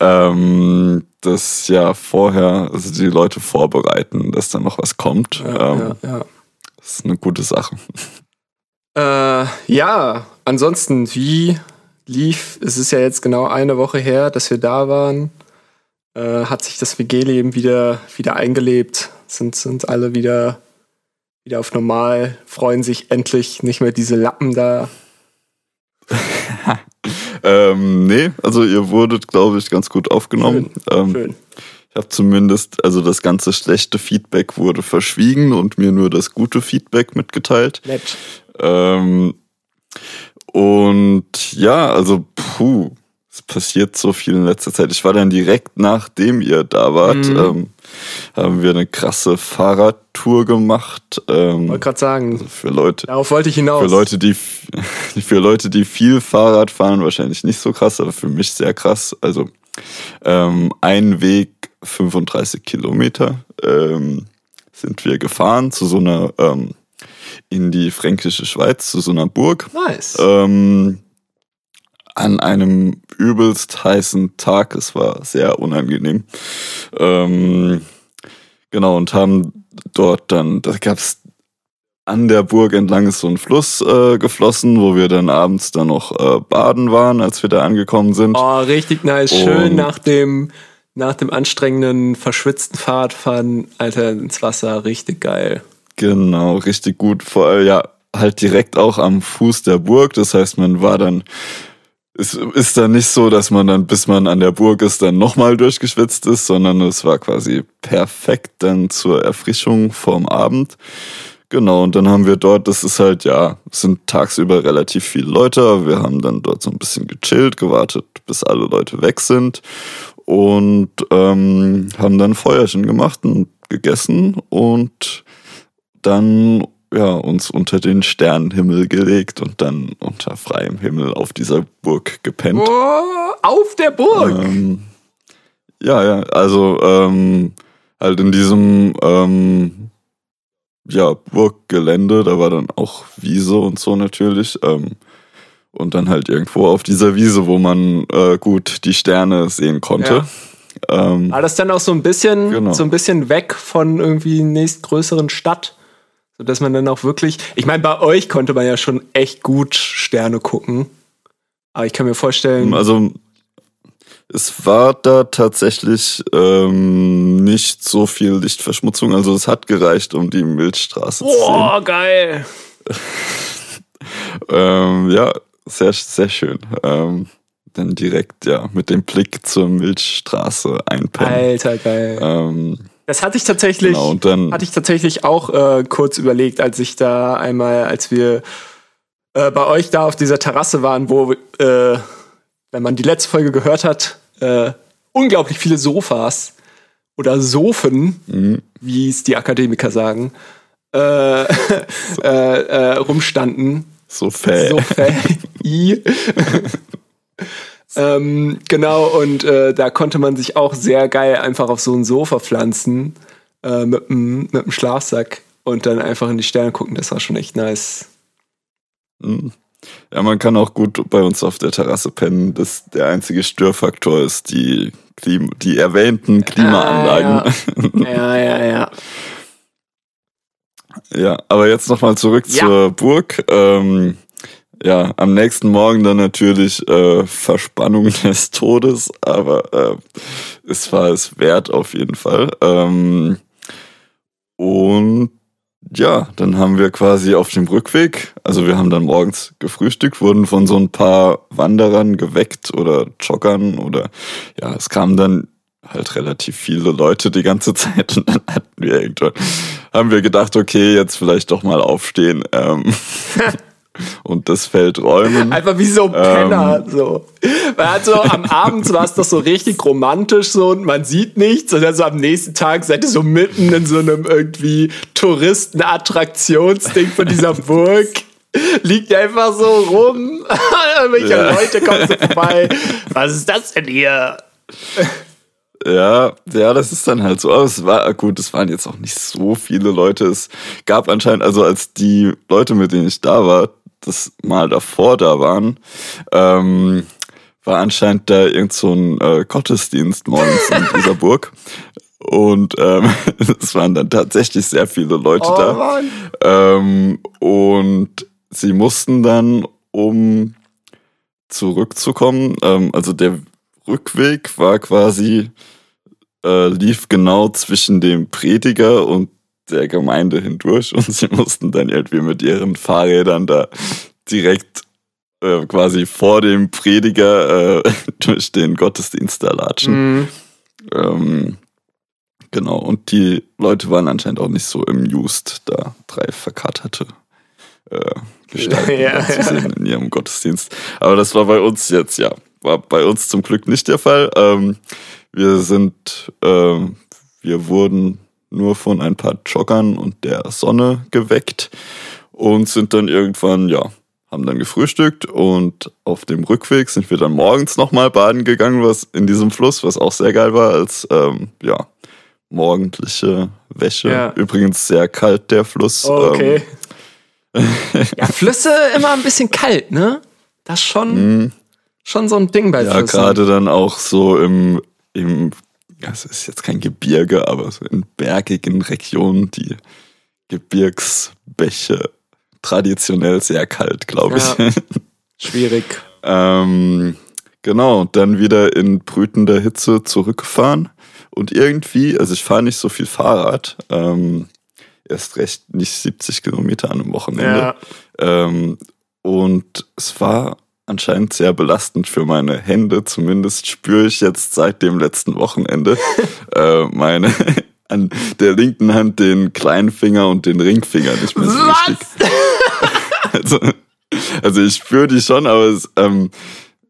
[SPEAKER 3] ähm, das ja vorher, also die Leute vorbereiten, dass dann noch was kommt.
[SPEAKER 2] Ja,
[SPEAKER 3] ähm,
[SPEAKER 2] ja, ja.
[SPEAKER 3] ist eine gute Sache.
[SPEAKER 2] Äh, ja, ansonsten, wie lief, es ist ja jetzt genau eine Woche her, dass wir da waren, äh, hat sich das WG-Leben wieder, wieder eingelebt, sind, sind alle wieder, wieder auf normal, freuen sich endlich nicht mehr diese Lappen da.
[SPEAKER 3] Ähm, nee, also ihr wurdet, glaube ich, ganz gut aufgenommen. ähm,
[SPEAKER 2] Schön.
[SPEAKER 3] Ich habe zumindest, also das ganze schlechte Feedback wurde verschwiegen und mir nur das gute Feedback mitgeteilt.
[SPEAKER 2] Nett.
[SPEAKER 3] Ähm, und ja, also puh, es passiert so viel in letzter Zeit. Ich war dann direkt nachdem ihr da wart,
[SPEAKER 2] Mhm.
[SPEAKER 3] ähm, haben wir eine krasse Fahrradtour gemacht. Ähm,
[SPEAKER 2] Wollte gerade sagen,
[SPEAKER 3] also für Leute,
[SPEAKER 2] darauf wollte ich hinaus.
[SPEAKER 3] für Leute, die für Leute, die viel Fahrrad fahren, wahrscheinlich nicht so krass, aber für mich sehr krass. Also ähm, ein Weg 35 Kilometer ähm, sind wir gefahren zu so einer ähm, in die fränkische Schweiz zu so einer Burg.
[SPEAKER 2] Nice.
[SPEAKER 3] Ähm, an einem übelst heißen Tag. Es war sehr unangenehm. Ähm, genau, und haben dort dann, da gab's an der Burg entlang ist so ein Fluss äh, geflossen, wo wir dann abends dann noch äh, baden waren, als wir da angekommen sind.
[SPEAKER 2] Oh, richtig nice. Schön
[SPEAKER 3] Und-
[SPEAKER 2] nach dem, nach dem anstrengenden, verschwitzten Fahrradfahren, Alter, ins Wasser. Richtig geil.
[SPEAKER 3] Genau, richtig gut. Vor allem, ja, halt direkt auch am Fuß der Burg. Das heißt, man war dann, es ist dann nicht so, dass man dann, bis man an der Burg ist, dann nochmal durchgeschwitzt ist, sondern es war quasi perfekt dann zur Erfrischung vorm Abend. Genau, und dann haben wir dort, das ist halt, ja, sind tagsüber relativ viele Leute, wir haben dann dort so ein bisschen gechillt, gewartet, bis alle Leute weg sind und ähm, haben dann Feuerchen gemacht und gegessen und dann ja, uns unter den Sternenhimmel gelegt und dann unter freiem Himmel auf dieser Burg gepennt.
[SPEAKER 2] Oh, auf der Burg.
[SPEAKER 3] Ähm, ja, ja, also ähm, halt in diesem ähm, ja, Burggelände, da war dann auch Wiese und so natürlich. Ähm, und dann halt irgendwo auf dieser Wiese, wo man äh, gut die Sterne sehen konnte. Ähm,
[SPEAKER 2] War das dann auch so ein bisschen,
[SPEAKER 3] Genau.
[SPEAKER 2] so ein bisschen weg von irgendwie nächstgrößeren Stadt? So dass man dann auch wirklich, ich meine, bei euch konnte man ja schon echt gut Sterne gucken. Aber ich kann mir vorstellen,
[SPEAKER 3] Also es war da tatsächlich ähm, nicht so viel Lichtverschmutzung. Also es hat gereicht, um die Milchstraße zu sehen.
[SPEAKER 2] boah, geil.
[SPEAKER 3] Ähm, ja, sehr, sehr schön. Ähm, dann direkt ja mit dem Blick zur Milchstraße einpennen.
[SPEAKER 2] Alter, geil.
[SPEAKER 3] Ähm,
[SPEAKER 2] Das hatte ich tatsächlich,
[SPEAKER 3] genau, und dann
[SPEAKER 2] hatte ich tatsächlich auch äh, kurz überlegt, als ich da einmal, als wir äh, bei euch da auf dieser Terrasse waren, wo, äh, wenn man die letzte Folge gehört hat, äh, unglaublich viele Sofas oder Sofen,
[SPEAKER 3] Mhm.
[SPEAKER 2] wie es die Akademiker sagen, äh, äh, äh, rumstanden.
[SPEAKER 3] so fäh.
[SPEAKER 2] So I. ähm, genau, und äh, da konnte man sich auch sehr geil einfach auf so ein Sofa pflanzen äh, mit einem Schlafsack und dann einfach in die Sterne gucken. Das war schon echt nice.
[SPEAKER 3] Mhm. Ja, man kann auch gut bei uns auf der Terrasse pennen. Das der einzige Störfaktor ist die Klim die erwähnten Klimaanlagen.
[SPEAKER 2] Ja, ja, ja.
[SPEAKER 3] Ja, aber jetzt nochmal zurück
[SPEAKER 2] Ja.
[SPEAKER 3] zur Burg. Ähm, ja, am nächsten Morgen dann natürlich äh, Verspannung des Todes, aber äh, es war es wert auf jeden Fall. Ähm, und ja, dann haben wir quasi auf dem Rückweg, also wir haben dann morgens gefrühstückt, wurden von so ein paar Wanderern geweckt oder Joggern oder ja, es kamen dann halt relativ viele Leute die ganze Zeit und dann hatten wir irgendwann, haben wir gedacht, okay, jetzt vielleicht doch mal aufstehen ähm, und das Feld räumen.
[SPEAKER 2] Einfach wie so ein Penner. So. Man hat so am Abend war es doch so richtig romantisch so und man sieht nichts und dann so am nächsten Tag seid ihr so mitten in so einem irgendwie Touristenattraktionsding von dieser Burg. Liegt ihr einfach so rum. Irgendwelche
[SPEAKER 3] Ja.
[SPEAKER 2] Leute kommen so vorbei. Was ist das denn hier?
[SPEAKER 3] Ja, ja, das ist dann halt so. Aber es war gut, es waren jetzt auch nicht so viele Leute. Es gab anscheinend, also als die Leute, mit denen ich da war, das mal davor da waren, ähm, war anscheinend da irgend so ein äh, Gottesdienst morgens in dieser Burg. Und ähm, es waren dann tatsächlich sehr viele Leute
[SPEAKER 2] Oh
[SPEAKER 3] da. Ähm, und sie mussten dann, um zurückzukommen, ähm, also der Rückweg war quasi, äh, lief genau zwischen dem Prediger und der Gemeinde hindurch und sie mussten dann irgendwie mit ihren Fahrrädern da direkt äh, quasi vor dem Prediger äh, durch den Gottesdienst da latschen.
[SPEAKER 2] Mhm.
[SPEAKER 3] Ähm, genau, und die Leute waren anscheinend auch nicht so amused, da drei verkaterte äh, Gestalten
[SPEAKER 2] Ja,
[SPEAKER 3] zu
[SPEAKER 2] ja.
[SPEAKER 3] sehen in ihrem Gottesdienst. Aber das war bei uns jetzt, ja, war bei uns zum Glück nicht der Fall. Ähm, wir sind, ähm, wir wurden nur von ein paar Joggern und der Sonne geweckt und sind dann irgendwann, ja, haben dann gefrühstückt und auf dem Rückweg sind wir dann morgens nochmal baden gegangen, was in diesem Fluss, was auch sehr geil war, als ähm, ja, morgendliche Wäsche.
[SPEAKER 2] Ja.
[SPEAKER 3] Übrigens sehr kalt, der Fluss.
[SPEAKER 2] Oh, okay.
[SPEAKER 3] Ähm,
[SPEAKER 2] ja, Flüsse immer ein bisschen kalt, ne? Das ist schon,
[SPEAKER 3] Ähm,
[SPEAKER 2] schon so ein Ding bei
[SPEAKER 3] ja,
[SPEAKER 2] Flüssen.
[SPEAKER 3] gerade dann auch so im, im, ja, es ist jetzt kein Gebirge, aber so in bergigen Regionen, die Gebirgsbäche traditionell sehr kalt, glaube ich.
[SPEAKER 2] Ja. Schwierig.
[SPEAKER 3] Ähm, genau, dann wieder in brütender Hitze zurückgefahren. Und irgendwie, also ich fahre nicht so viel Fahrrad, ähm, erst recht nicht 70 Kilometer an einem Wochenende.
[SPEAKER 2] Ja.
[SPEAKER 3] Ähm, und es war anscheinend sehr belastend für meine Hände. Zumindest spüre ich jetzt seit dem letzten Wochenende äh, meine an der linken Hand den kleinen Finger und den Ringfinger nicht mehr so richtig. Also, also ich spüre die schon, aber es, ähm,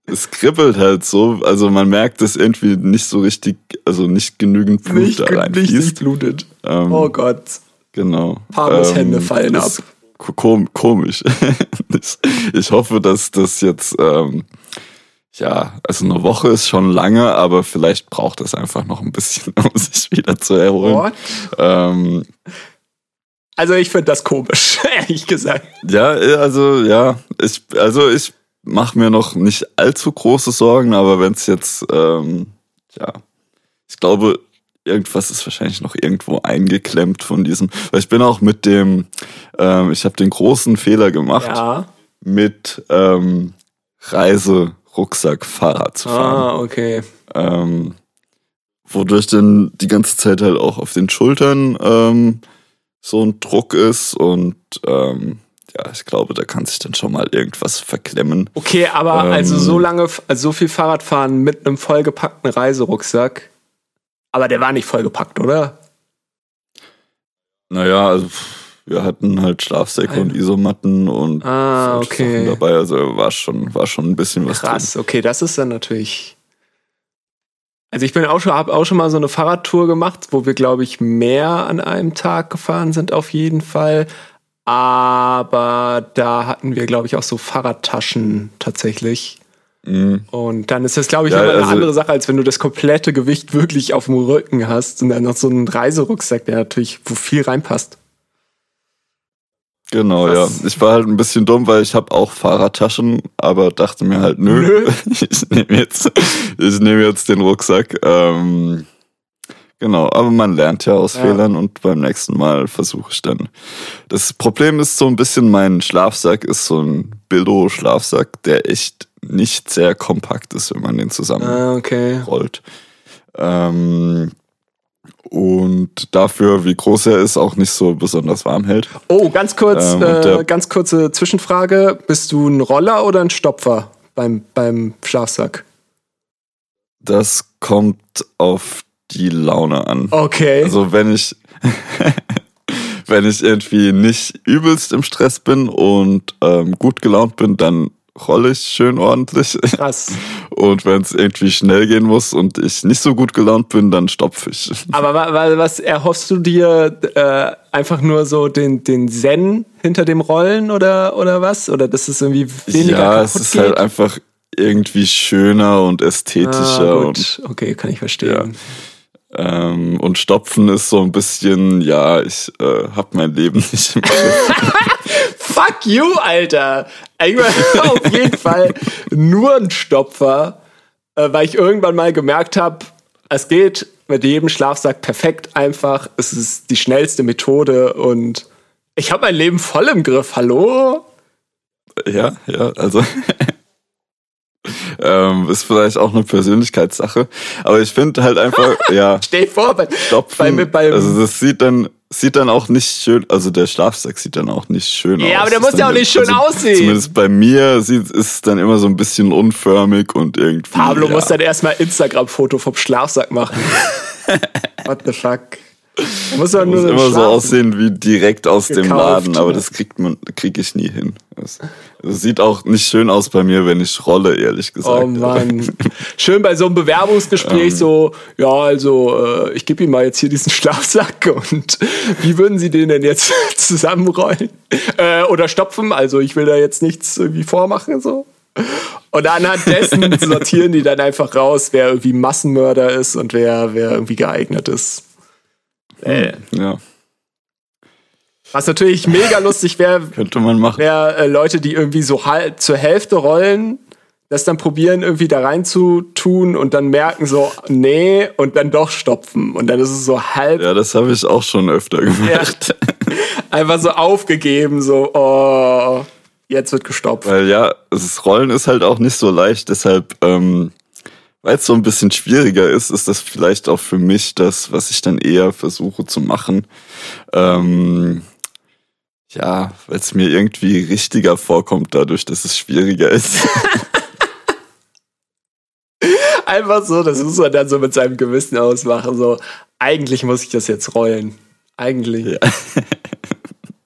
[SPEAKER 3] es kribbelt halt so. Also man merkt, dass irgendwie nicht so richtig, also nicht genügend Blut
[SPEAKER 2] Nicht,
[SPEAKER 3] da
[SPEAKER 2] nicht
[SPEAKER 3] reinfließt.
[SPEAKER 2] blutet.
[SPEAKER 3] Ähm,
[SPEAKER 2] Oh Gott.
[SPEAKER 3] Genau.
[SPEAKER 2] Pablos Hände fallen ab.
[SPEAKER 3] Kom komisch. ich, hoffe, dass das jetzt, ähm, ja, also eine Woche ist schon lange, aber vielleicht braucht es einfach noch ein bisschen, um sich wieder zu erholen. Ähm,
[SPEAKER 2] Also ich finde das komisch, ehrlich gesagt.
[SPEAKER 3] ja, also ja, ich, also ich mache mir noch nicht allzu große Sorgen, aber wenn es jetzt, ähm, ja, ich glaube, irgendwas ist wahrscheinlich noch irgendwo eingeklemmt von diesem, weil ich bin auch mit dem, ähm, ich habe den großen Fehler gemacht,
[SPEAKER 2] Ja.
[SPEAKER 3] mit ähm, Reiserucksack Fahrrad zu fahren.
[SPEAKER 2] Ah, okay.
[SPEAKER 3] Ähm, wodurch dann die ganze Zeit halt auch auf den Schultern ähm, so ein Druck ist und ähm, ja, ich glaube, da kann sich dann schon mal irgendwas verklemmen.
[SPEAKER 2] Okay, aber
[SPEAKER 3] Ähm.
[SPEAKER 2] also so lange, also so viel Fahrradfahren mit einem vollgepackten Reiserucksack. Aber der war nicht vollgepackt, oder?
[SPEAKER 3] Naja, also wir hatten halt Schlafsäcke und Isomatten und
[SPEAKER 2] Ah, okay.
[SPEAKER 3] Sachen dabei, also war schon, war schon ein bisschen was
[SPEAKER 2] Krass, okay, das ist dann natürlich. Also ich bin auch schon, habe auch schon mal so eine Fahrradtour gemacht, wo wir, glaube ich, mehr an einem Tag gefahren sind, auf jeden Fall. Aber da hatten wir, glaube ich, auch so Fahrradtaschen tatsächlich.
[SPEAKER 3] Mhm.
[SPEAKER 2] Und dann ist das, glaube ich,
[SPEAKER 3] Ja,
[SPEAKER 2] immer eine
[SPEAKER 3] also-
[SPEAKER 2] andere Sache, als wenn du das komplette Gewicht wirklich auf dem Rücken hast und dann noch so einen Reiserucksack, der natürlich, wo viel reinpasst.
[SPEAKER 3] Genau,
[SPEAKER 2] Krass.
[SPEAKER 3] ja. Ich war halt ein bisschen dumm, weil ich habe auch Fahrradtaschen, aber dachte mir halt, nö,
[SPEAKER 2] Nö.
[SPEAKER 3] ich nehme jetzt, ich nehme jetzt den Rucksack. Ähm, genau, aber man lernt ja aus
[SPEAKER 2] Ja.
[SPEAKER 3] Fehlern und beim nächsten Mal versuche ich dann. Das Problem ist so ein bisschen, mein Schlafsack ist so ein Billo-Schlafsack, der echt nicht sehr kompakt ist, wenn man den zusammenrollt.
[SPEAKER 2] Ah, okay.
[SPEAKER 3] Ähm, und dafür, wie groß er ist, auch nicht so besonders warm hält.
[SPEAKER 2] Oh, ganz kurz,
[SPEAKER 3] Ähm,
[SPEAKER 2] äh, ganz kurze Zwischenfrage. Bist du ein Roller oder ein Stopfer beim, beim Schlafsack?
[SPEAKER 3] Das kommt auf die Laune an.
[SPEAKER 2] Okay.
[SPEAKER 3] Also wenn ich wenn ich irgendwie nicht übelst im Stress bin und ähm, gut gelaunt bin, dann rolle ich schön ordentlich.
[SPEAKER 2] Krass.
[SPEAKER 3] Und wenn es irgendwie schnell gehen muss und ich nicht so gut gelaunt bin, dann stopfe ich.
[SPEAKER 2] Aber wa- wa- was erhoffst du dir? Äh, einfach nur so den, den Zen hinter dem Rollen oder, oder was? Oder dass es irgendwie weniger
[SPEAKER 3] ja, es ist
[SPEAKER 2] geht?
[SPEAKER 3] halt einfach irgendwie schöner und ästhetischer
[SPEAKER 2] ah,
[SPEAKER 3] und.
[SPEAKER 2] Okay, kann ich verstehen.
[SPEAKER 3] Ähm, und Stopfen ist so ein bisschen, ja, ich äh, habe mein Leben nicht im Griff.
[SPEAKER 2] Fuck you, Alter! War auf jeden Fall nur ein Stopfer, äh, weil ich irgendwann mal gemerkt habe, es geht mit jedem Schlafsack perfekt einfach. Es ist die schnellste Methode und ich habe mein Leben voll im Griff. Hallo?
[SPEAKER 3] Ja, ja, also ähm, ist vielleicht auch eine Persönlichkeitssache. Aber ich finde halt einfach, ja.
[SPEAKER 2] Stell vor, bei,
[SPEAKER 3] Stopfen,
[SPEAKER 2] bei, bei,
[SPEAKER 3] also das sieht dann, sieht dann auch nicht schön, also der Schlafsack sieht dann auch nicht schön aus.
[SPEAKER 2] Ja, aber der muss ja auch nicht schön aussehen.
[SPEAKER 3] Zumindest bei mir sieht, ist es dann immer so ein bisschen unförmig und irgendwie.
[SPEAKER 2] Pablo
[SPEAKER 3] ja.
[SPEAKER 2] muss dann erstmal Instagram-Foto vom Schlafsack machen. What the fuck? Muss man
[SPEAKER 3] muss
[SPEAKER 2] nur
[SPEAKER 3] immer so aussehen wie direkt aus dem
[SPEAKER 2] Gekauft,
[SPEAKER 3] Laden, aber das kriegt man, krieg ich nie hin. Das, das sieht auch nicht schön aus bei mir, wenn ich rolle, ehrlich gesagt.
[SPEAKER 2] Oh Mann. Schön bei so einem Bewerbungsgespräch so, ja, also äh, ich gebe Ihnen mal jetzt hier diesen Schlafsack und wie würden Sie den denn jetzt zusammenrollen? Äh, oder stopfen? Also ich will da jetzt nichts irgendwie vormachen so. Und anhand dessen sortieren die dann einfach raus, wer irgendwie Massenmörder ist und wer, wer irgendwie geeignet ist. Äh,
[SPEAKER 3] Ja,
[SPEAKER 2] was natürlich mega lustig wäre,
[SPEAKER 3] könnte man machen.
[SPEAKER 2] wär, äh, Leute, die irgendwie so halb zur Hälfte rollen, das dann probieren, irgendwie da rein zu tun und dann merken so, nee, und dann doch stopfen. Und dann ist es so halb
[SPEAKER 3] Ja, das habe ich auch schon öfter gemacht.
[SPEAKER 2] einfach so aufgegeben, so, oh, jetzt wird gestopft.
[SPEAKER 3] Weil ja, das Rollen ist halt auch nicht so leicht, deshalb, ähm, weil es so ein bisschen schwieriger ist, ist das vielleicht auch für mich das, was ich dann eher versuche zu machen. Ähm, ja, weil es mir irgendwie richtiger vorkommt, dadurch, dass es schwieriger ist.
[SPEAKER 2] Einfach so, das muss man dann so mit seinem Gewissen ausmachen, so, eigentlich muss ich das jetzt rollen. Eigentlich.
[SPEAKER 3] Ja.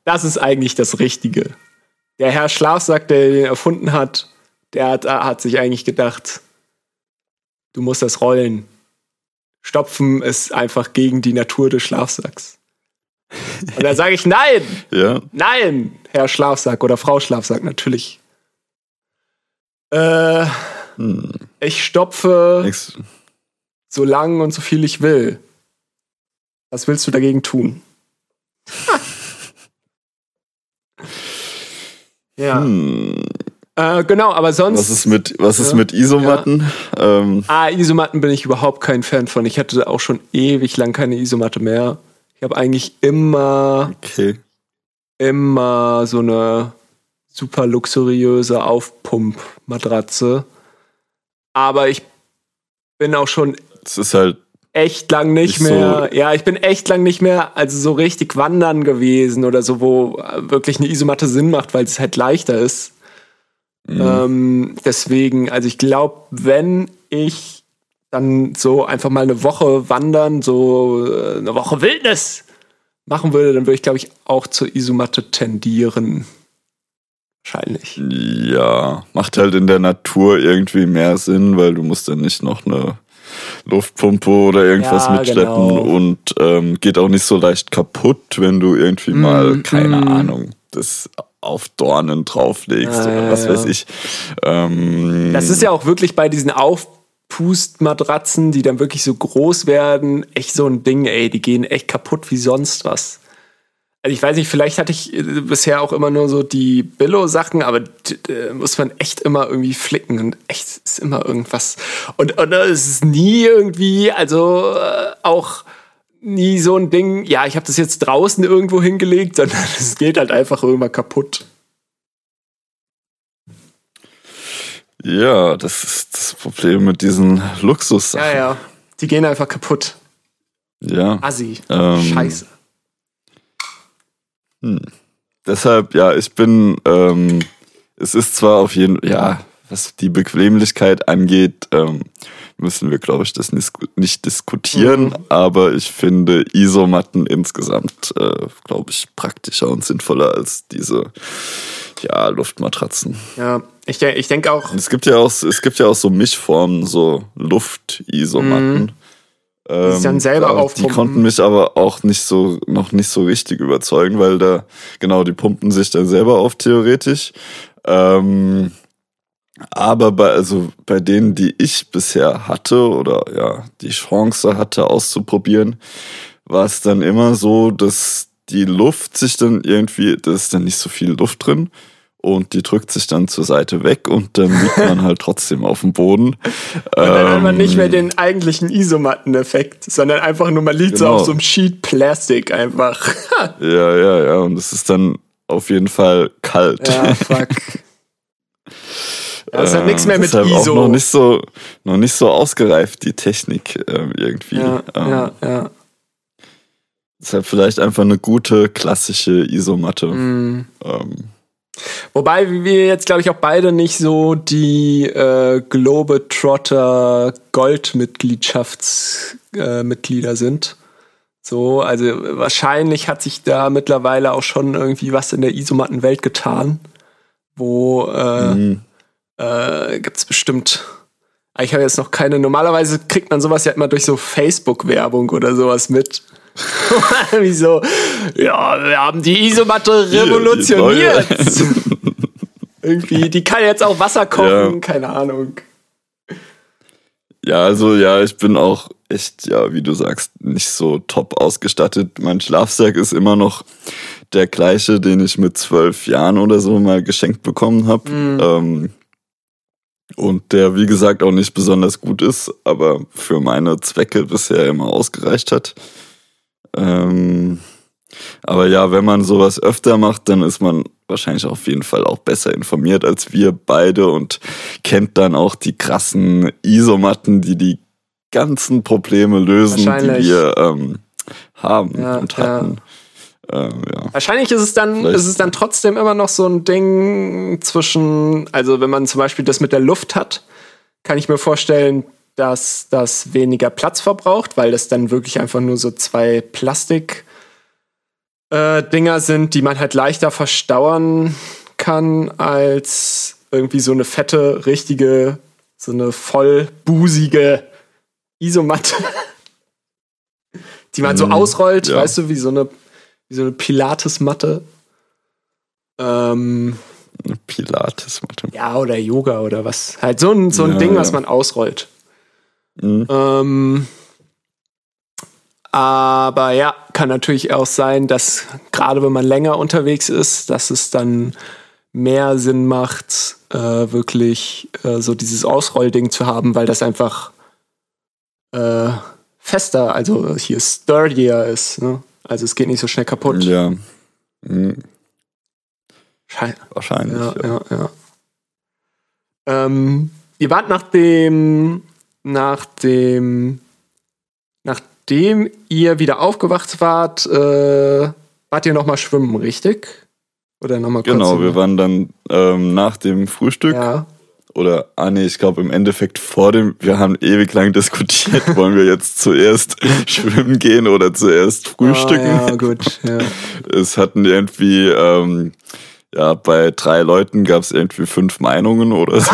[SPEAKER 2] Das ist eigentlich das Richtige. Der Herr Schlafsack, der den erfunden hat, der hat, hat sich eigentlich gedacht, du musst das rollen. Stopfen ist einfach gegen die Natur des Schlafsacks. Und dann sage ich, nein,
[SPEAKER 3] ja,
[SPEAKER 2] nein, Herr Schlafsack oder Frau Schlafsack, natürlich. Äh,
[SPEAKER 3] hm,
[SPEAKER 2] ich stopfe
[SPEAKER 3] nix.
[SPEAKER 2] so lang und so viel ich will. Was willst du dagegen tun? ja.
[SPEAKER 3] Hm,
[SPEAKER 2] Äh, genau, aber sonst.
[SPEAKER 3] was ist mit, was ist
[SPEAKER 2] Ja.
[SPEAKER 3] mit Isomatten? Ähm,
[SPEAKER 2] Ah, Isomatten bin ich überhaupt kein Fan von. Ich hatte auch schon ewig lang keine Isomatte mehr. Ich habe eigentlich immer,
[SPEAKER 3] okay.
[SPEAKER 2] immer so eine super luxuriöse Aufpump-Matratze. Aber ich bin auch schon
[SPEAKER 3] Es ist halt,
[SPEAKER 2] echt lang nicht,
[SPEAKER 3] Nicht so-
[SPEAKER 2] mehr. Ja, ich bin echt lang nicht mehr, also so richtig wandern gewesen oder so, wo äh, wirklich eine Isomatte Sinn macht, weil es halt leichter ist.
[SPEAKER 3] Mhm.
[SPEAKER 2] Ähm, deswegen, also ich glaube, wenn ich dann so einfach mal eine Woche wandern, so äh, eine Woche Wildnis machen würde, dann würde ich, glaube ich, auch zur Isomatte tendieren. Wahrscheinlich.
[SPEAKER 3] Ja, macht halt in der Natur irgendwie mehr Sinn, weil du musst dann nicht noch eine Luftpumpe oder irgendwas
[SPEAKER 2] Ja,
[SPEAKER 3] mitschleppen
[SPEAKER 2] genau.
[SPEAKER 3] und ähm, geht auch nicht so leicht kaputt, wenn du irgendwie mal,
[SPEAKER 2] Mm,
[SPEAKER 3] keine
[SPEAKER 2] mm.
[SPEAKER 3] Ahnung, das auf Dornen drauflegst
[SPEAKER 2] Ja,
[SPEAKER 3] oder was
[SPEAKER 2] ja.
[SPEAKER 3] weiß ich. Ähm,
[SPEAKER 2] Das ist ja auch wirklich bei diesen Aufpustmatratzen, die dann wirklich so groß werden, echt so ein Ding, ey, die gehen echt kaputt wie sonst was. Also ich weiß nicht, vielleicht hatte ich äh, bisher auch immer nur so die Billo-Sachen, aber muss man echt immer irgendwie flicken und echt ist immer irgendwas. Und, und äh, es ist nie irgendwie, also äh, auch nie so ein Ding, ja, ich habe das jetzt draußen irgendwo hingelegt, sondern es geht halt einfach irgendwann kaputt.
[SPEAKER 3] ja, das ist das Problem mit diesen Luxussachen.
[SPEAKER 2] Ja, ja. Die gehen einfach kaputt.
[SPEAKER 3] ja.
[SPEAKER 2] Assi.
[SPEAKER 3] Ähm,
[SPEAKER 2] Scheiße.
[SPEAKER 3] Deshalb, ja, ich bin, ähm, es ist zwar auf jeden ja, was die Bequemlichkeit angeht, ähm, müssen wir, glaube ich, das nicht, diskutieren,
[SPEAKER 2] Mhm.
[SPEAKER 3] aber ich finde Isomatten insgesamt, äh, glaube ich, praktischer und sinnvoller als diese, ja, Luftmatratzen.
[SPEAKER 2] Ja, ich, ich denke auch,
[SPEAKER 3] Und es gibt ja auch, es gibt ja auch so Mischformen, so Luft-Isomatten.
[SPEAKER 2] Die sich dann
[SPEAKER 3] Ähm,
[SPEAKER 2] selber
[SPEAKER 3] Die
[SPEAKER 2] aufpumpen.
[SPEAKER 3] konnten mich aber auch nicht so, noch nicht so richtig überzeugen, weil da, genau, die pumpen sich dann selber auf, theoretisch. Ähm, aber bei, also bei denen, die ich bisher hatte oder ja, die Chance hatte auszuprobieren, war es dann immer so, dass die Luft sich dann irgendwie, da ist dann nicht so viel Luft drin und die drückt sich dann zur Seite weg und dann liegt man halt trotzdem auf dem Boden.
[SPEAKER 2] Und dann hat man nicht mehr den eigentlichen Isomatten-Effekt, sondern einfach nur, man liegt so
[SPEAKER 3] Genau.
[SPEAKER 2] auf so einem Sheet Plastik einfach.
[SPEAKER 3] Ja, ja, ja. Und es ist dann auf jeden Fall kalt.
[SPEAKER 2] ja, fuck. Das hat
[SPEAKER 3] Ähm,
[SPEAKER 2] nichts mehr mit
[SPEAKER 3] deshalb
[SPEAKER 2] ISO.
[SPEAKER 3] Auch noch nicht so, noch nicht so ausgereift, die Technik ähm, irgendwie.
[SPEAKER 2] ja,
[SPEAKER 3] ähm,
[SPEAKER 2] ja, ja.
[SPEAKER 3] Deshalb vielleicht einfach eine gute klassische Isomatte.
[SPEAKER 2] Mhm.
[SPEAKER 3] Ähm,
[SPEAKER 2] Wobei wir jetzt, glaube ich, auch beide nicht so die äh, Globetrotter Goldmitgliedschaftsmitglieder äh, sind. So, also wahrscheinlich hat sich da mittlerweile auch schon irgendwie was in der Isomatten-Welt getan. Wo äh,
[SPEAKER 3] mh.
[SPEAKER 2] Äh, gibt es bestimmt. Ah, Ich habe jetzt noch keine. Normalerweise kriegt man sowas ja immer durch so Facebook-Werbung oder sowas mit. Wie so, ja, wir haben die Isomatte revolutioniert. Irgendwie, die kann jetzt auch Wasser kochen, keine Ahnung.
[SPEAKER 3] Ja, also ja, ich bin auch echt, ja, wie du sagst, nicht so top ausgestattet. Mein Schlafsack ist immer noch der gleiche, den ich mit zwölf Jahren oder so mal geschenkt bekommen habe. Ähm, und der, wie gesagt, auch nicht besonders gut ist, aber für meine Zwecke bisher immer ausgereicht hat. Ähm, aber ja, wenn man sowas öfter macht, dann ist man wahrscheinlich auf jeden Fall auch besser informiert als wir beide und kennt dann auch die krassen Isomatten, die die ganzen Probleme lösen, die wir ähm, haben
[SPEAKER 2] Ja,
[SPEAKER 3] und
[SPEAKER 2] ja.
[SPEAKER 3] Ähm, ja.
[SPEAKER 2] Wahrscheinlich ist es dann,
[SPEAKER 3] Vielleicht-
[SPEAKER 2] ist es dann trotzdem immer noch so ein Ding zwischen, also wenn man zum Beispiel das mit der Luft hat, kann ich mir vorstellen, dass das weniger Platz verbraucht, weil das dann wirklich einfach nur so zwei Plastik äh, Dinger sind, die man halt leichter verstauern kann als irgendwie so eine fette, richtige, so eine vollbusige Isomatte, die man so
[SPEAKER 3] Mhm,
[SPEAKER 2] ausrollt,
[SPEAKER 3] ja.
[SPEAKER 2] weißt du, wie so eine, wie so eine Pilates-Matte. Ähm,
[SPEAKER 3] Eine Pilates-Matte.
[SPEAKER 2] ja, oder Yoga oder was. Halt so ein, so ein
[SPEAKER 3] Ja,
[SPEAKER 2] Ding,
[SPEAKER 3] ja.
[SPEAKER 2] was man ausrollt.
[SPEAKER 3] Mhm.
[SPEAKER 2] Ähm, aber ja, kann natürlich auch sein, dass gerade wenn man länger unterwegs ist, dass es dann mehr Sinn macht, äh, wirklich äh, so dieses Ausrollding zu haben, weil das einfach äh, fester, also hier sturdier ist. Ne? Also es geht nicht so schnell kaputt.
[SPEAKER 3] Ja. Mhm.
[SPEAKER 2] Schei-
[SPEAKER 3] Wahrscheinlich.
[SPEAKER 2] Ja,
[SPEAKER 3] ja.
[SPEAKER 2] ja, ja. Ähm, ihr wart nach dem, nach dem, nachdem ihr wieder aufgewacht wart, äh, wart ihr nochmal schwimmen, richtig? Oder nochmal kurz?
[SPEAKER 3] Genau, wir waren dann ähm, nach dem Frühstück
[SPEAKER 2] Ja,
[SPEAKER 3] oder, ah nee, ich glaube im Endeffekt vor dem, wir haben ewig lang diskutiert, wollen wir jetzt zuerst schwimmen gehen oder zuerst frühstücken.
[SPEAKER 2] Ah, ja, gut. Ja.
[SPEAKER 3] Es hatten irgendwie, ähm, ja, bei drei Leuten gab es irgendwie fünf Meinungen oder so.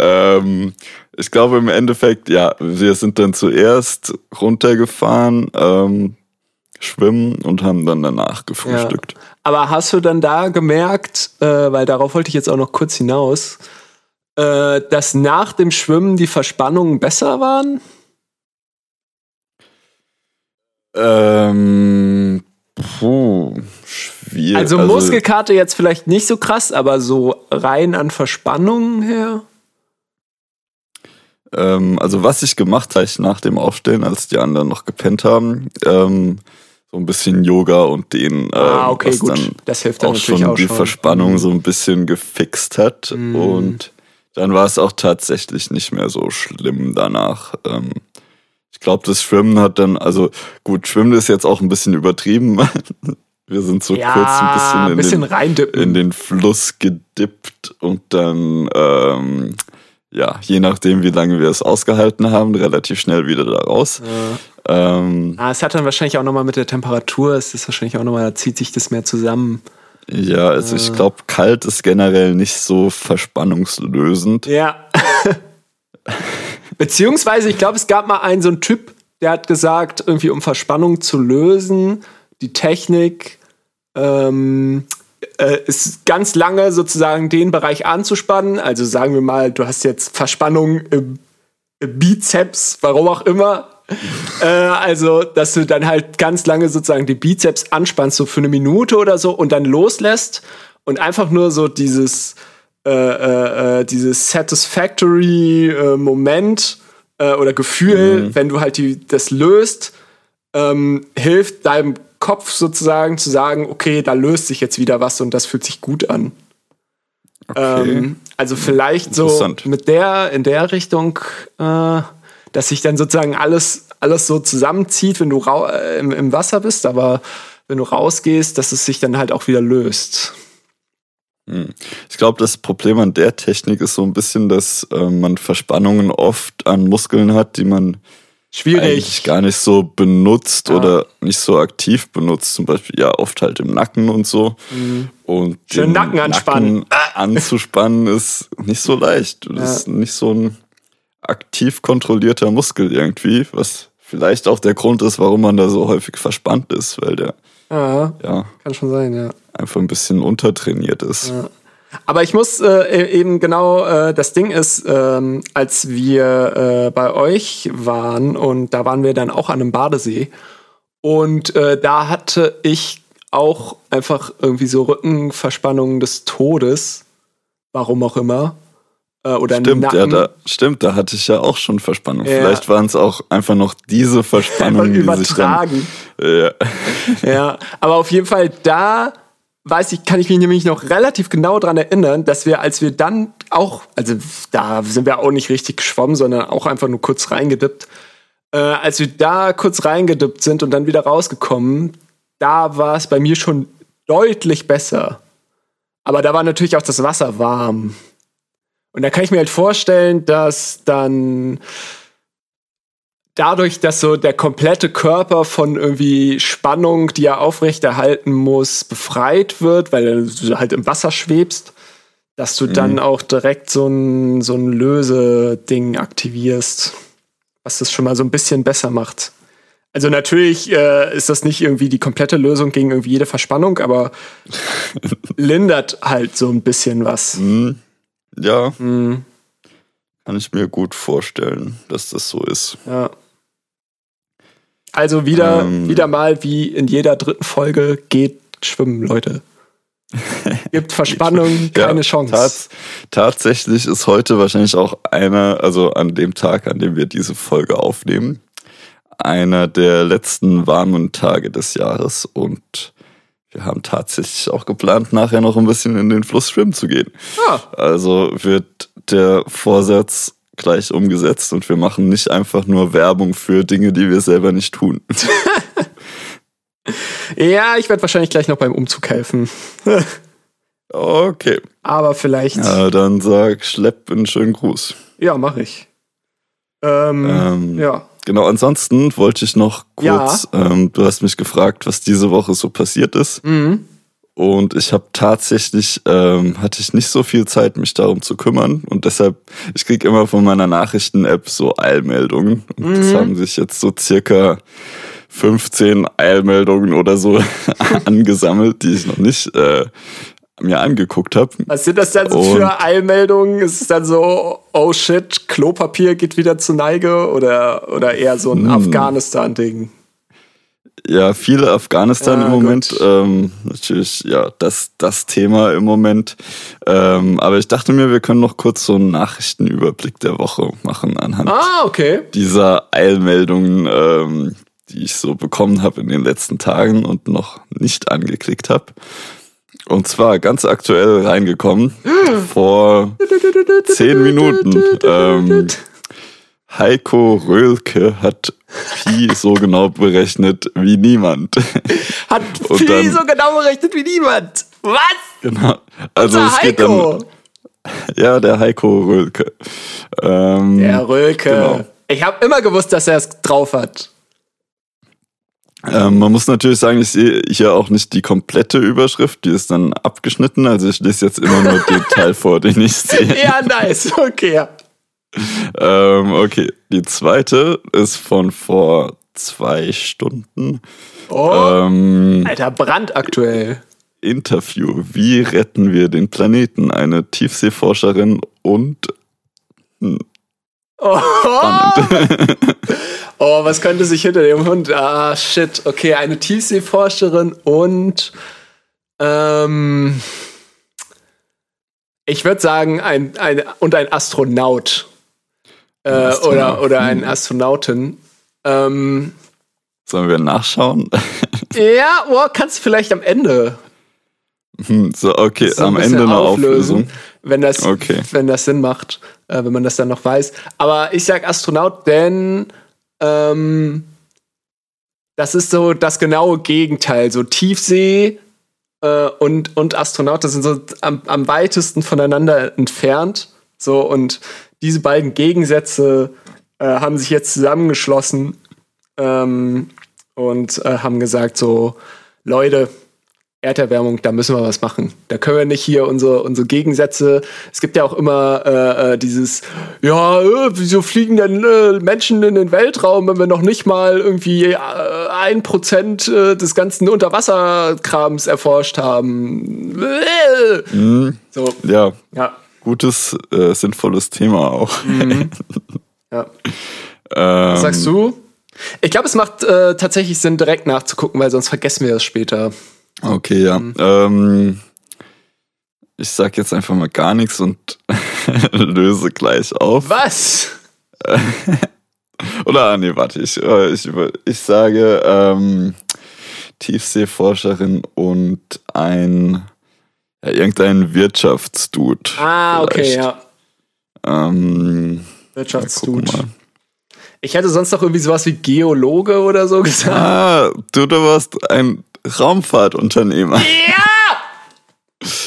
[SPEAKER 3] Ähm, ich glaube im Endeffekt, ja, wir sind dann zuerst runtergefahren, ähm, schwimmen und haben dann danach gefrühstückt.
[SPEAKER 2] Aber hast du dann da gemerkt, äh, weil darauf wollte ich jetzt auch noch kurz hinaus, äh, dass nach dem Schwimmen die Verspannungen besser waren?
[SPEAKER 3] Ähm, puh, schwierig.
[SPEAKER 2] Also, Muskelkater jetzt vielleicht nicht so krass, aber so rein an Verspannungen her.
[SPEAKER 3] Ähm, also was ich gemacht habe nach dem Aufstehen, als die anderen noch gepennt haben, ähm, so ein bisschen Yoga und den, ähm,
[SPEAKER 2] ah, okay,
[SPEAKER 3] was
[SPEAKER 2] gut.
[SPEAKER 3] dann
[SPEAKER 2] Das hilft dann
[SPEAKER 3] auch schon
[SPEAKER 2] auch
[SPEAKER 3] die
[SPEAKER 2] schon.
[SPEAKER 3] Verspannung so ein bisschen gefixt hat
[SPEAKER 2] Mm.
[SPEAKER 3] und dann war es auch tatsächlich nicht mehr so schlimm danach. Ähm, ich glaube, das Schwimmen hat dann, also gut, Schwimmen ist jetzt auch ein bisschen übertrieben. Wir sind so
[SPEAKER 2] ja,
[SPEAKER 3] kurz ein bisschen in
[SPEAKER 2] bisschen
[SPEAKER 3] den
[SPEAKER 2] reindippen.
[SPEAKER 3] in den Fluss gedippt und dann, ähm, ja, je nachdem, wie lange wir es ausgehalten haben, relativ schnell wieder da raus. Ähm,
[SPEAKER 2] ah, es hat dann wahrscheinlich auch nochmal mit der Temperatur, es ist wahrscheinlich auch nochmal, da zieht sich das mehr zusammen.
[SPEAKER 3] ja, also
[SPEAKER 2] Äh.
[SPEAKER 3] ich glaube, kalt ist generell nicht so verspannungslösend.
[SPEAKER 2] Ja. Beziehungsweise, ich glaube, es gab mal einen so einen Typ, der hat gesagt, irgendwie um Verspannung zu lösen, die Technik ähm, äh, ist ganz lange sozusagen den Bereich anzuspannen. Also sagen wir mal, du hast jetzt Verspannung im, im Bizeps, warum auch immer. Äh, also, dass du dann halt ganz lange sozusagen die Bizeps anspannst, so für eine Minute oder so und dann loslässt und einfach nur so dieses, äh, äh, äh dieses satisfactory äh, Moment äh, oder Gefühl, mhm. wenn du halt die, das löst, ähm, hilft deinem Kopf sozusagen zu sagen, okay, da löst sich jetzt wieder was und das fühlt sich gut an. Okay. Ähm, also vielleicht so mit der, in der Richtung, äh, dass sich dann sozusagen alles, alles so zusammenzieht, wenn du äh, im, im Wasser bist, aber wenn du rausgehst, dass es sich dann halt auch wieder löst.
[SPEAKER 3] Hm. Ich glaube, das Problem an der Technik ist so ein bisschen, dass äh, man Verspannungen oft an Muskeln hat, die man
[SPEAKER 2] Schwierig.
[SPEAKER 3] eigentlich gar nicht so benutzt ja. oder nicht so aktiv benutzt. Zum Beispiel ja oft halt im Nacken und so. Mhm. Und
[SPEAKER 2] Schön Nacken anspannen. Nacken
[SPEAKER 3] anzuspannen ist nicht so leicht. Das ja. ist nicht so ein aktiv kontrollierter Muskel irgendwie, was vielleicht auch der Grund ist, warum man da so häufig verspannt ist, weil der
[SPEAKER 2] ja, ja kann schon sein, ja.
[SPEAKER 3] Einfach ein bisschen untertrainiert ist. Ja.
[SPEAKER 2] Aber ich muss äh, e-, eben genau, äh, das Ding ist, ähm, als wir äh, bei euch waren und da waren wir dann auch an einem Badesee und äh, da hatte ich auch einfach irgendwie so Rückenverspannungen des Todes, warum auch immer. Äh, oder
[SPEAKER 3] stimmt, Nacken. ja, da, stimmt, da hatte ich ja auch schon Verspannung. Ja. Vielleicht waren es auch einfach noch diese Verspannungen,
[SPEAKER 2] die sich dann, ja. ja, aber auf jeden Fall da weiß ich, kann ich mich nämlich noch relativ genau daran erinnern, dass wir, als wir dann auch, also da sind wir auch nicht richtig geschwommen, sondern auch einfach nur kurz reingedippt, äh, als wir da kurz reingedippt sind und dann wieder rausgekommen, da war es bei mir schon deutlich besser. Aber da war natürlich auch das Wasser warm. Und da kann ich mir halt vorstellen, dass dann dadurch, dass so der komplette Körper von irgendwie Spannung, die er aufrechterhalten muss, befreit wird, weil du halt im Wasser schwebst, dass du mhm. dann auch direkt so ein, so ein Löse-Ding aktivierst, was das schon mal so ein bisschen besser macht. Also natürlich äh, ist das nicht irgendwie die komplette Lösung gegen irgendwie jede Verspannung, aber lindert halt so ein bisschen was.
[SPEAKER 3] Mhm. Ja. Mhm. Kann ich mir gut vorstellen, dass das so ist.
[SPEAKER 2] Ja. Also wieder, ähm, wieder mal wie in jeder dritten Folge geht schwimmen, Leute. Gibt Verspannung, keine ja, Chance. Tats
[SPEAKER 3] tatsächlich ist heute wahrscheinlich auch einer, also an dem Tag, an dem wir diese Folge aufnehmen, einer der letzten warmen Tage des Jahres und wir haben tatsächlich auch geplant, nachher noch ein bisschen in den Fluss schwimmen zu gehen. Ah. Also wird der Vorsatz gleich umgesetzt und wir machen nicht einfach nur Werbung für Dinge, die wir selber nicht tun.
[SPEAKER 2] ja, ich werde wahrscheinlich gleich noch beim Umzug helfen.
[SPEAKER 3] okay.
[SPEAKER 2] Aber vielleicht.
[SPEAKER 3] Ja, dann sag Schlepp einen schönen Gruß.
[SPEAKER 2] Ja, mache ich. Ähm, ähm, ja.
[SPEAKER 3] Genau, ansonsten wollte ich noch kurz, ja. ähm, du hast mich gefragt, was diese Woche so passiert ist. Mhm. Und ich habe tatsächlich, ähm, hatte ich nicht so viel Zeit, mich darum zu kümmern. Und deshalb, ich krieg immer von meiner Nachrichten-App so Eilmeldungen. Und mhm. das haben sich jetzt so circa 15 Eilmeldungen oder so angesammelt, die ich noch nicht äh, mir angeguckt habe.
[SPEAKER 2] Was sind das dann so für Eilmeldungen? Ist es dann so, oh shit, Klopapier geht wieder zur Neige oder, oder eher so ein hm. Afghanistan-Ding?
[SPEAKER 3] Ja, viele Afghanistan ja, im Moment. Ähm, natürlich, ja, das, das Thema im Moment. Ähm, aber ich dachte mir, wir können noch kurz so einen Nachrichtenüberblick der Woche machen anhand
[SPEAKER 2] ah, okay.
[SPEAKER 3] dieser Eilmeldungen, ähm, die ich so bekommen habe in den letzten Tagen und noch nicht angeklickt habe. Und zwar ganz aktuell reingekommen, vor zehn Minuten. Ähm, Heiko Röhlke hat Pi so genau berechnet wie niemand.
[SPEAKER 2] Hat Pi dann, so genau berechnet wie niemand? Was?
[SPEAKER 3] Genau. Also Unser es geht Heiko. dann. Ja, der Heiko Röhlke.
[SPEAKER 2] Ähm, der Röhlke. Genau. Ich habe immer gewusst, dass er es drauf hat.
[SPEAKER 3] Ähm, man muss natürlich sagen, ich sehe hier auch nicht die komplette Überschrift, die ist dann abgeschnitten. Also ich lese jetzt immer nur den Teil vor, den ich sehe.
[SPEAKER 2] Ja, nice, okay.
[SPEAKER 3] Ähm, okay, die zweite ist von vor zwei Stunden.
[SPEAKER 2] Oh, ähm, Alter, brandaktuell.
[SPEAKER 3] Interview. Wie retten wir den Planeten? Eine Tiefseeforscherin und.
[SPEAKER 2] Oh, Oh, was könnte sich hinter dem Hund? Ah, shit. Okay, eine Tiefseeforscherin und ähm, ich würde sagen, ein, ein und ein Astronaut. Äh,
[SPEAKER 3] Astronaut.
[SPEAKER 2] Oder, oder ein Astronautin. Ähm,
[SPEAKER 3] Sollen wir nachschauen?
[SPEAKER 2] ja, oh, kannst du vielleicht am Ende
[SPEAKER 3] Hm, so, okay,
[SPEAKER 2] so
[SPEAKER 3] am Ende eine
[SPEAKER 2] auflösen,
[SPEAKER 3] Auflösung.
[SPEAKER 2] wenn das,
[SPEAKER 3] Okay.
[SPEAKER 2] wenn das Sinn macht, äh, wenn man das dann noch weiß. Aber ich sag Astronaut, denn ähm, das ist so das genaue Gegenteil. So Tiefsee äh, und, und Astronaut, das sind so am, am weitesten voneinander entfernt. So, und diese beiden Gegensätze äh, haben sich jetzt zusammengeschlossen ähm, und äh, haben gesagt: so, Leute, Erderwärmung, da müssen wir was machen. Da können wir nicht hier unsere, unsere Gegensätze. Es gibt ja auch immer äh, äh, dieses, ja, äh, wieso fliegen denn äh, Menschen in den Weltraum, wenn wir noch nicht mal irgendwie äh, ein Prozent äh, des ganzen Unterwasserkrams erforscht haben. Äh.
[SPEAKER 3] Hm,
[SPEAKER 2] So,
[SPEAKER 3] ja,
[SPEAKER 2] ja.
[SPEAKER 3] gutes, äh, sinnvolles Thema auch.
[SPEAKER 2] ja.
[SPEAKER 3] Ähm,
[SPEAKER 2] Was sagst du? Ich glaube, es macht tatsächlich Sinn, direkt nachzugucken, weil sonst vergessen wir das später.
[SPEAKER 3] Okay, ja.
[SPEAKER 2] Mhm.
[SPEAKER 3] Ähm, ich sag jetzt einfach mal gar nichts und löse gleich auf.
[SPEAKER 2] Was?
[SPEAKER 3] Oder, ah, nee, warte, ich, äh, ich, ich sage ähm, Tiefseeforscherin und ein, ja, irgendein Wirtschaftsdude.
[SPEAKER 2] Ah, okay,
[SPEAKER 3] vielleicht.
[SPEAKER 2] ja.
[SPEAKER 3] Ähm, ja,
[SPEAKER 2] Wirtschaftsdude.
[SPEAKER 3] wir.
[SPEAKER 2] Ich hätte sonst noch irgendwie sowas wie Geologe oder so gesagt.
[SPEAKER 3] Ah, du, du warst ein Raumfahrtunternehmer.
[SPEAKER 2] Ja!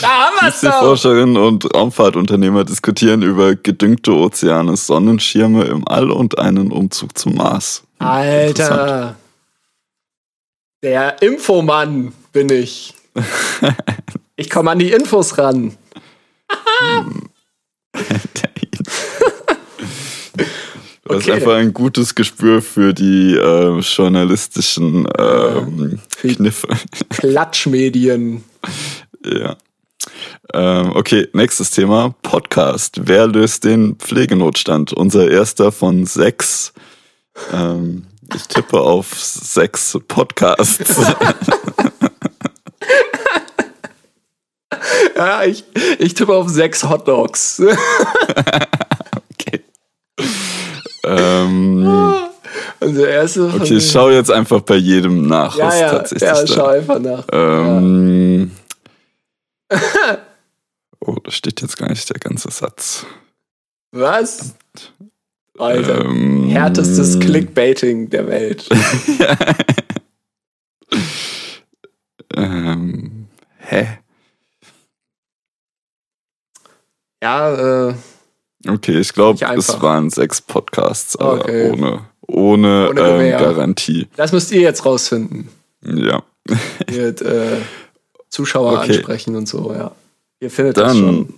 [SPEAKER 2] Da haben wir es doch!
[SPEAKER 3] Tiefseeforscherin und Raumfahrtunternehmer diskutieren über gedüngte Ozeane, Sonnenschirme im All und einen Umzug zum Mars.
[SPEAKER 2] Alter. Der Infomann bin ich. Ich komme an die Infos ran.
[SPEAKER 3] Du hast
[SPEAKER 2] Okay.
[SPEAKER 3] einfach ein gutes Gespür für die äh, journalistischen ähm,
[SPEAKER 2] Für-
[SPEAKER 3] Kniffe.
[SPEAKER 2] Klatschmedien.
[SPEAKER 3] ja. Ähm, okay, nächstes Thema. Podcast. Wer löst den Pflegenotstand? Unser erster von sechs. Ähm, ich tippe auf sechs Podcasts.
[SPEAKER 2] Ja, ich, ich tippe auf sechs Hotdogs.
[SPEAKER 3] ähm,
[SPEAKER 2] Also der erste von
[SPEAKER 3] okay, ich schau jetzt einfach bei jedem nach,
[SPEAKER 2] ja, ja,
[SPEAKER 3] tatsächlich
[SPEAKER 2] ja, schau einfach nach.
[SPEAKER 3] Ähm, oh, da steht jetzt gar nicht der ganze Satz.
[SPEAKER 2] Was? Alter.
[SPEAKER 3] Ähm,
[SPEAKER 2] Härtestes Clickbaiting der Welt.
[SPEAKER 3] Ähm, hä?
[SPEAKER 2] Ja, äh,
[SPEAKER 3] Okay, ich glaube, es waren sechs Podcasts, aber
[SPEAKER 2] Okay.
[SPEAKER 3] ohne, ohne,
[SPEAKER 2] Ohne
[SPEAKER 3] ähm. Garantie.
[SPEAKER 2] das müsst ihr jetzt rausfinden.
[SPEAKER 3] Ja.
[SPEAKER 2] Ihr äh, Zuschauer
[SPEAKER 3] Okay.
[SPEAKER 2] ansprechen und so, ja. Ihr findet das
[SPEAKER 3] Dann
[SPEAKER 2] schon.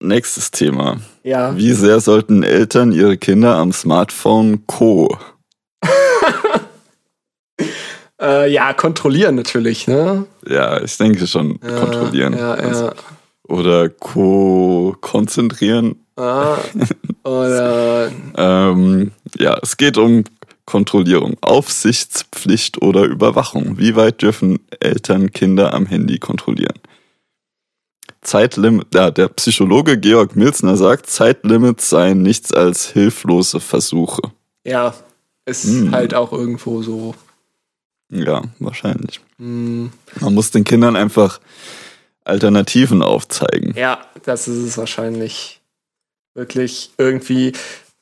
[SPEAKER 3] nächstes Thema.
[SPEAKER 2] Ja.
[SPEAKER 3] Wie sehr sollten Eltern ihre Kinder am Smartphone Co.
[SPEAKER 2] Äh, ja, kontrollieren natürlich, ne?
[SPEAKER 3] Ja, ich denke schon
[SPEAKER 2] Ja,
[SPEAKER 3] kontrollieren.
[SPEAKER 2] Ja,
[SPEAKER 3] Also,
[SPEAKER 2] ja.
[SPEAKER 3] Oder Co. konzentrieren.
[SPEAKER 2] Ah, oder
[SPEAKER 3] Ähm, ja, es geht um Kontrollierung, Aufsichtspflicht oder Überwachung. Wie weit dürfen Eltern Kinder am Handy kontrollieren? Zeitlimit, ja, der Psychologe Georg Milzner sagt, Zeitlimits seien nichts als hilflose Versuche.
[SPEAKER 2] ja, ist
[SPEAKER 3] Hm.
[SPEAKER 2] halt auch irgendwo so.
[SPEAKER 3] Ja, wahrscheinlich.
[SPEAKER 2] Hm,
[SPEAKER 3] Man muss den Kindern einfach Alternativen aufzeigen.
[SPEAKER 2] ja, das ist es wahrscheinlich wirklich irgendwie.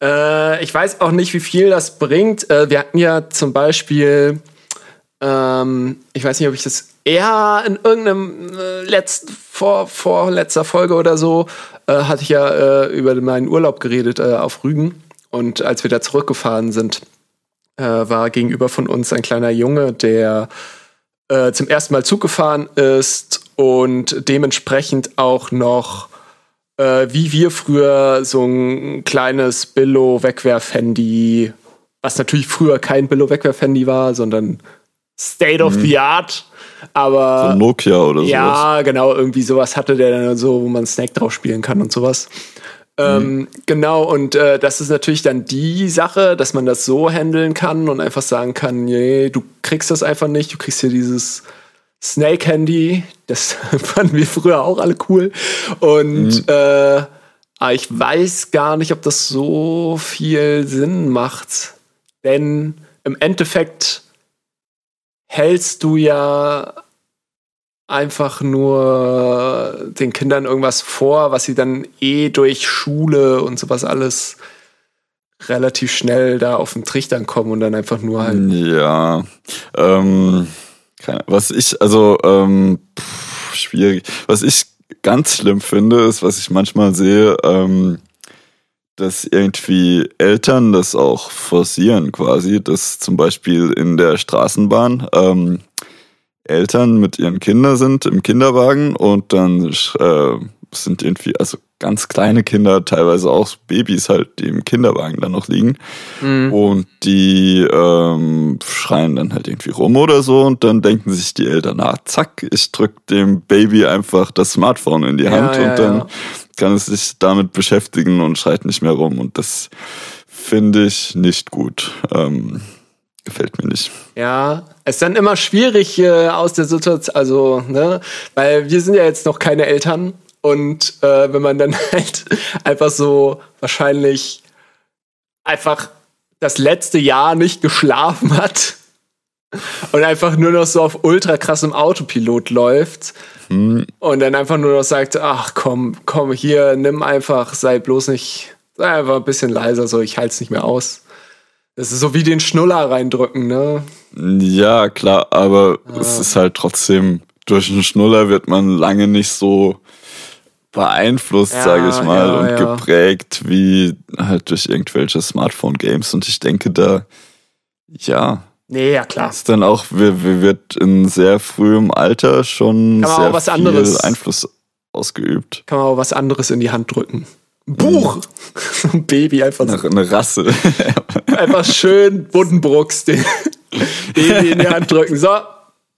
[SPEAKER 2] Äh, ich weiß auch nicht, wie viel das bringt. Äh, wir hatten ja zum Beispiel, ähm, ich weiß nicht, ob ich das eher in irgendeinem äh, letzten, vor, vorletzter Folge oder so, äh, hatte ich ja äh, über meinen Urlaub geredet äh, auf Rügen. Und als wir da zurückgefahren sind, war gegenüber von uns ein kleiner Junge, der zum ersten Mal Zug gefahren ist und dementsprechend auch noch, äh, wie wir früher, so ein kleines Billo-Wegwerf-Handy, was natürlich früher kein Billo-Wegwerf-Handy war, sondern State of the Art. Aber
[SPEAKER 3] So Nokia oder sowas.
[SPEAKER 2] ja, genau, irgendwie sowas hatte der dann so, wo man Snake drauf spielen kann und sowas. Ähm, genau, und äh, das ist natürlich dann die Sache, dass man das so handeln kann und einfach sagen kann, nee, du kriegst das einfach nicht, du kriegst hier dieses Snake Handy, das fanden wir früher auch alle cool. Und äh, aber ich weiß gar nicht, ob das so viel Sinn macht. Denn im Endeffekt hältst du ja einfach nur den Kindern irgendwas vor, was sie dann eh durch Schule und sowas alles relativ schnell da auf den Trichtern kommen und dann einfach nur halt.
[SPEAKER 3] Ja. Ähm, keine, was ich, also, ähm, pff, schwierig. Was ich ganz schlimm finde, ist, was ich manchmal sehe, ähm, dass irgendwie Eltern das auch forcieren quasi, dass zum Beispiel in der Straßenbahn ähm, Eltern mit ihren Kindern sind im Kinderwagen und dann äh, sind irgendwie, also ganz kleine Kinder, teilweise auch Babys halt, die im Kinderwagen dann noch liegen.
[SPEAKER 2] Mhm.
[SPEAKER 3] Und die ähm, schreien dann halt irgendwie rum oder so und dann denken sich die Eltern, ah, zack, ich drück dem Baby einfach das Smartphone in die Hand
[SPEAKER 2] ja,
[SPEAKER 3] und dann
[SPEAKER 2] ja.
[SPEAKER 3] kann es sich damit beschäftigen und schreit nicht mehr rum. Und das finde ich nicht gut. Ähm, gefällt mir nicht.
[SPEAKER 2] Ja, es ist dann immer schwierig äh, aus der Situation, also, ne, weil wir sind ja jetzt noch keine Eltern und äh, wenn man dann halt einfach so wahrscheinlich einfach das letzte Jahr nicht geschlafen hat und einfach nur noch so auf ultra krassem Autopilot läuft
[SPEAKER 3] Hm,
[SPEAKER 2] und dann einfach nur noch sagt, ach komm, komm hier, nimm einfach, sei bloß nicht, sei einfach ein bisschen leiser, so ich halte es nicht mehr aus. Das ist so wie den Schnuller reindrücken, ne?
[SPEAKER 3] Ja, klar, aber es ist halt trotzdem, durch einen Schnuller wird man lange nicht so beeinflusst,
[SPEAKER 2] Ja,
[SPEAKER 3] sage ich mal,
[SPEAKER 2] ja,
[SPEAKER 3] und
[SPEAKER 2] ja.
[SPEAKER 3] geprägt wie halt durch irgendwelche Smartphone-Games. Und ich denke da, ja,
[SPEAKER 2] Nee, ja klar.
[SPEAKER 3] ist dann auch, wir, wir wird in sehr frühem Alter schon
[SPEAKER 2] Kann
[SPEAKER 3] sehr viel
[SPEAKER 2] anderes-
[SPEAKER 3] Einfluss ausgeübt.
[SPEAKER 2] Kann man auch was anderes in die Hand drücken. Buch! So ein Baby einfach,
[SPEAKER 3] Eine, eine Rasse.
[SPEAKER 2] einfach schön Buddenbrooks den Baby in die Hand drücken. So,